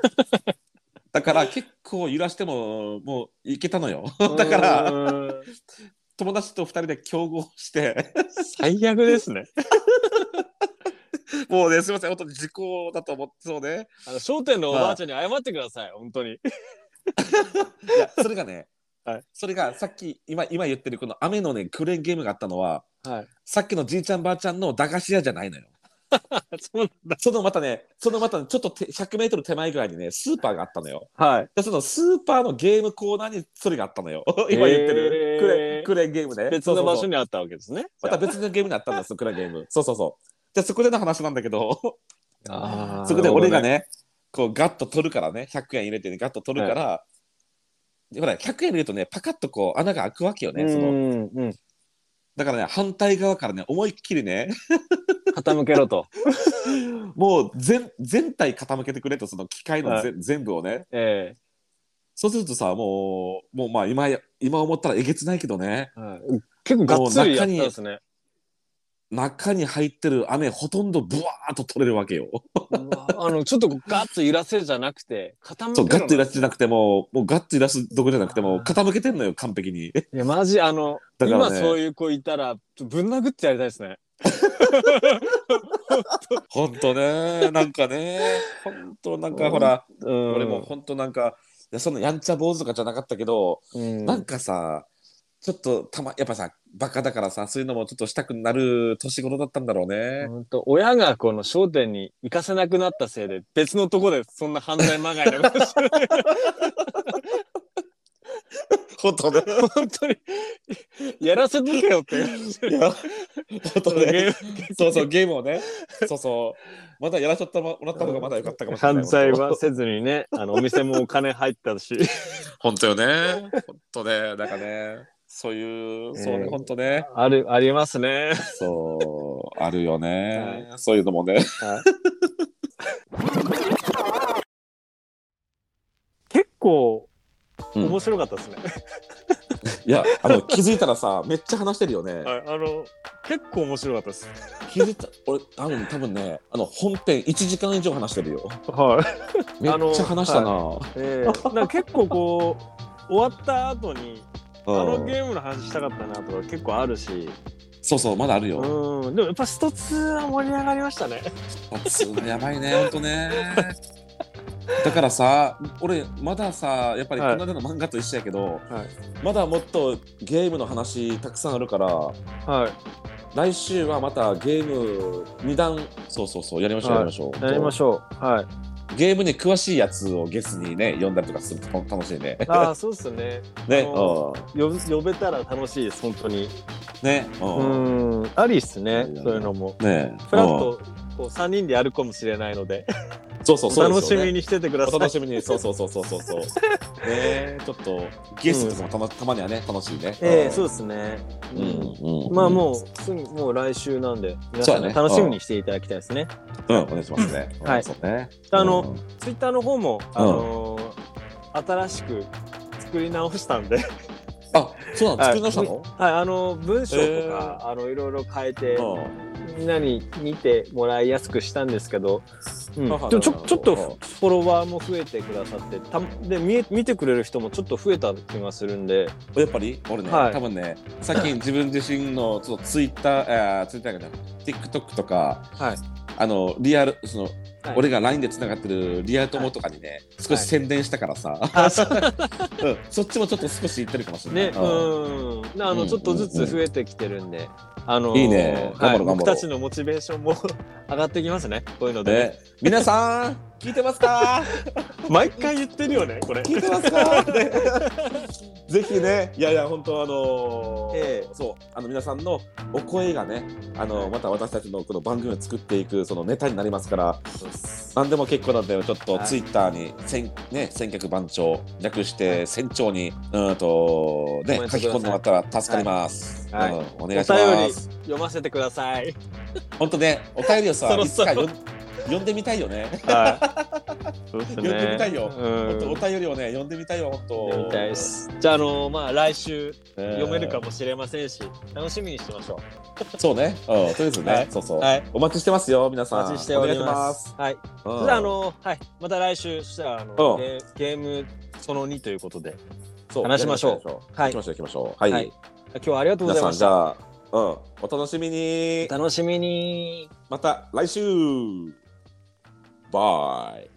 だから結構揺らしてももういけたのよ。だから友達と二人で競合して。最悪ですね。もうねすいません。本当に時効だと思ってそうね。あの商店のおばあちゃんに謝ってください。本当に。いやそれがね、はい。それがさっき今今言ってるこの雨のねクレーンゲームがあったのははい。さっきのじいちゃんばあちゃんの駄菓子屋じゃないのよ。そうなんだ。そのまたねそのまたねちょっとて100メートル手前ぐらいにねスーパーがあったのよ。はい。でそのスーパーのゲームコーナーにそれがあったのよ。今言ってる。クレ,、クレーンゲームね。別の場所ににあったわけですね。また別のゲームにあったんですクレーンゲーム。そうそうそう。でそこでの話なんだけど。あー。そこで俺が。ねこうガッと取るからね100円入れてねガッと取るから、でほら100円入れるとねパカッとこう穴が開くわけよねそのうんうん。だからね、反対側からね、思いっきりね、傾けろと。もう全全体傾けてくれと、その機械のぜ、全部をね。えそうするとさ、もう、もうまあ今や、今思ったらえげつないけどね、えはい結構がっつりやったんですね。中に入ってる雨ほとんどブワーっと取れるわけよ。あのちょっとガッと揺らせるじゃなくて傾けろそう、ガッと揺らすじゃなくても、もうガッと揺らすどころじゃなくても、傾けてんのよ、完璧に。いやマジあの、だからね。今そういう子いたらぶん殴ってやりたいですね。ほんとね、なんかね、ほんとなんかほら、うん。俺もほんとなんか、いやそのやんちゃ坊主とかじゃなかったけど、うん。なんかさ、ちょっとたま、やっぱさ、バカだからさ、そういうのもちょっとしたくなる年頃だったんだろうね。ほんと親がこの商店に行かせなくなったせいで別のとこでそんな犯罪まがいなことしてるほんとね。本当にやらせとけよっていや、ほんとね。そうそう、ゲームをね。そうそう。まだやらしちゃったもらった方がまだよかったかもしれない。犯罪はせずにねあのお店もお金入ったし 本当よね。本当ね。なんかね。そういう、そうね、えー本当ね。あるありますね。そう、あるよね。そういうのもね。結構うん面白かったですね。いや、あの、気づいたらさ、めっちゃ話してるよね。はい、あの結構面白かったです。気づいた、俺、あの、多分ね、あの、本編1時間以上話してるよ。はい。めっちゃ話したな。えー、なんか結構こう終わった後にあのうんゲームの話したかったなとか結構あるし、そうそう、まだあるよ。うん、でもやっぱスト2は盛り上がりましたね。熱いやばいね、ほんとね。だからさ、俺、まださ、やっぱりこはいの間の漫画と一緒やけど、はい。まだもっとゲームの話たくさんあるから、はい。来週はまたゲーム2段、そうそうそう、やりましょう、はいやりましょう。やりましょう。はい。ゲームに詳しいやつをゲスにね、呼んだりとかすると楽しいね。ああ、そうですね。ね、あの呼ぶ呼べたら楽しいです、本当に。うん。ね、ううん。ん、ありっすねそういうのも。ね、フラッうんとこう3人でやるかもしれないので、そうそう、おそうね楽しみにしててください。お楽しみに、そうそうそうそうそうそう。ねちょっとゲストとかもたまたまにはね、楽しいね。ええそううですね。ん。うん。まあもうすぐもう来週なんで皆さんね楽しみにしていただきたいですね。うん、お願いしますね。はいうんそうね。あのうんツイッターの方も、あのー新しく作り直したんで、あ、そうなの作り直したの？はい、あの文章とか、へーあのいろいろ変えて、うんみんなに見てもらいやすくしたんですけど、うん、でもちょちょっとフフォロワーも増えてくださってたで見え見てくれる人もちょっと増えた気がするんで、やっぱり？俺ね、はい。多分ね、最近自分自身のちょっとツイッター、ツイッターかな、TikTok とか、はい。あのリアル、その、はい俺が LINE でつながってるリア友とかにね、少し宣伝したからさ、う うん、そっちもちょっと少し言ってるかもしれない。ね、うん、あの、うん。ちょっとずつ増えてきてるんで、あのーいいね。頑張はい、ろう頑張ろう。僕たちのモチベーションも 上がってきますね、こういうので、ね。ね、皆さん、聞いてますか？毎回言ってるよね、これ。聞いてますか、ねぜひね、いやいや、本当あのーええ。そう、あの皆さんのお声がね、あのまた私たちのこの番組を作っていくそのネタになりますから、何でも結構なんで、ちょっとはい。ツイッターに、千ね、千客番長、略して船長に、うんと、ね書き込んでもらったら助かります。はい。うん、おお願いし便ります。読ませてください。本当ね、お便りをさ、いつか読ん読んでみたいよね。はい。そうですね。読んでみたいよお便りをね、読んでみたいよ、本当。読みたいです。じゃあ、あのーまあ、来週ね読めるかもしれませんし、楽しみにしてましょそうね。うん、とりあえずね、はいそうそう、はいお待ちしてますよ、皆う。さん。お待ちしております。はい。うんそれではあのーはい。また来週、そしたら、あのーゲームその2ということで、話しましょうはい行きましょう、行きましょう。はい。はい今日はありがとうございました。じゃあ、うん、お楽しみに。楽しみに。また来週バイ。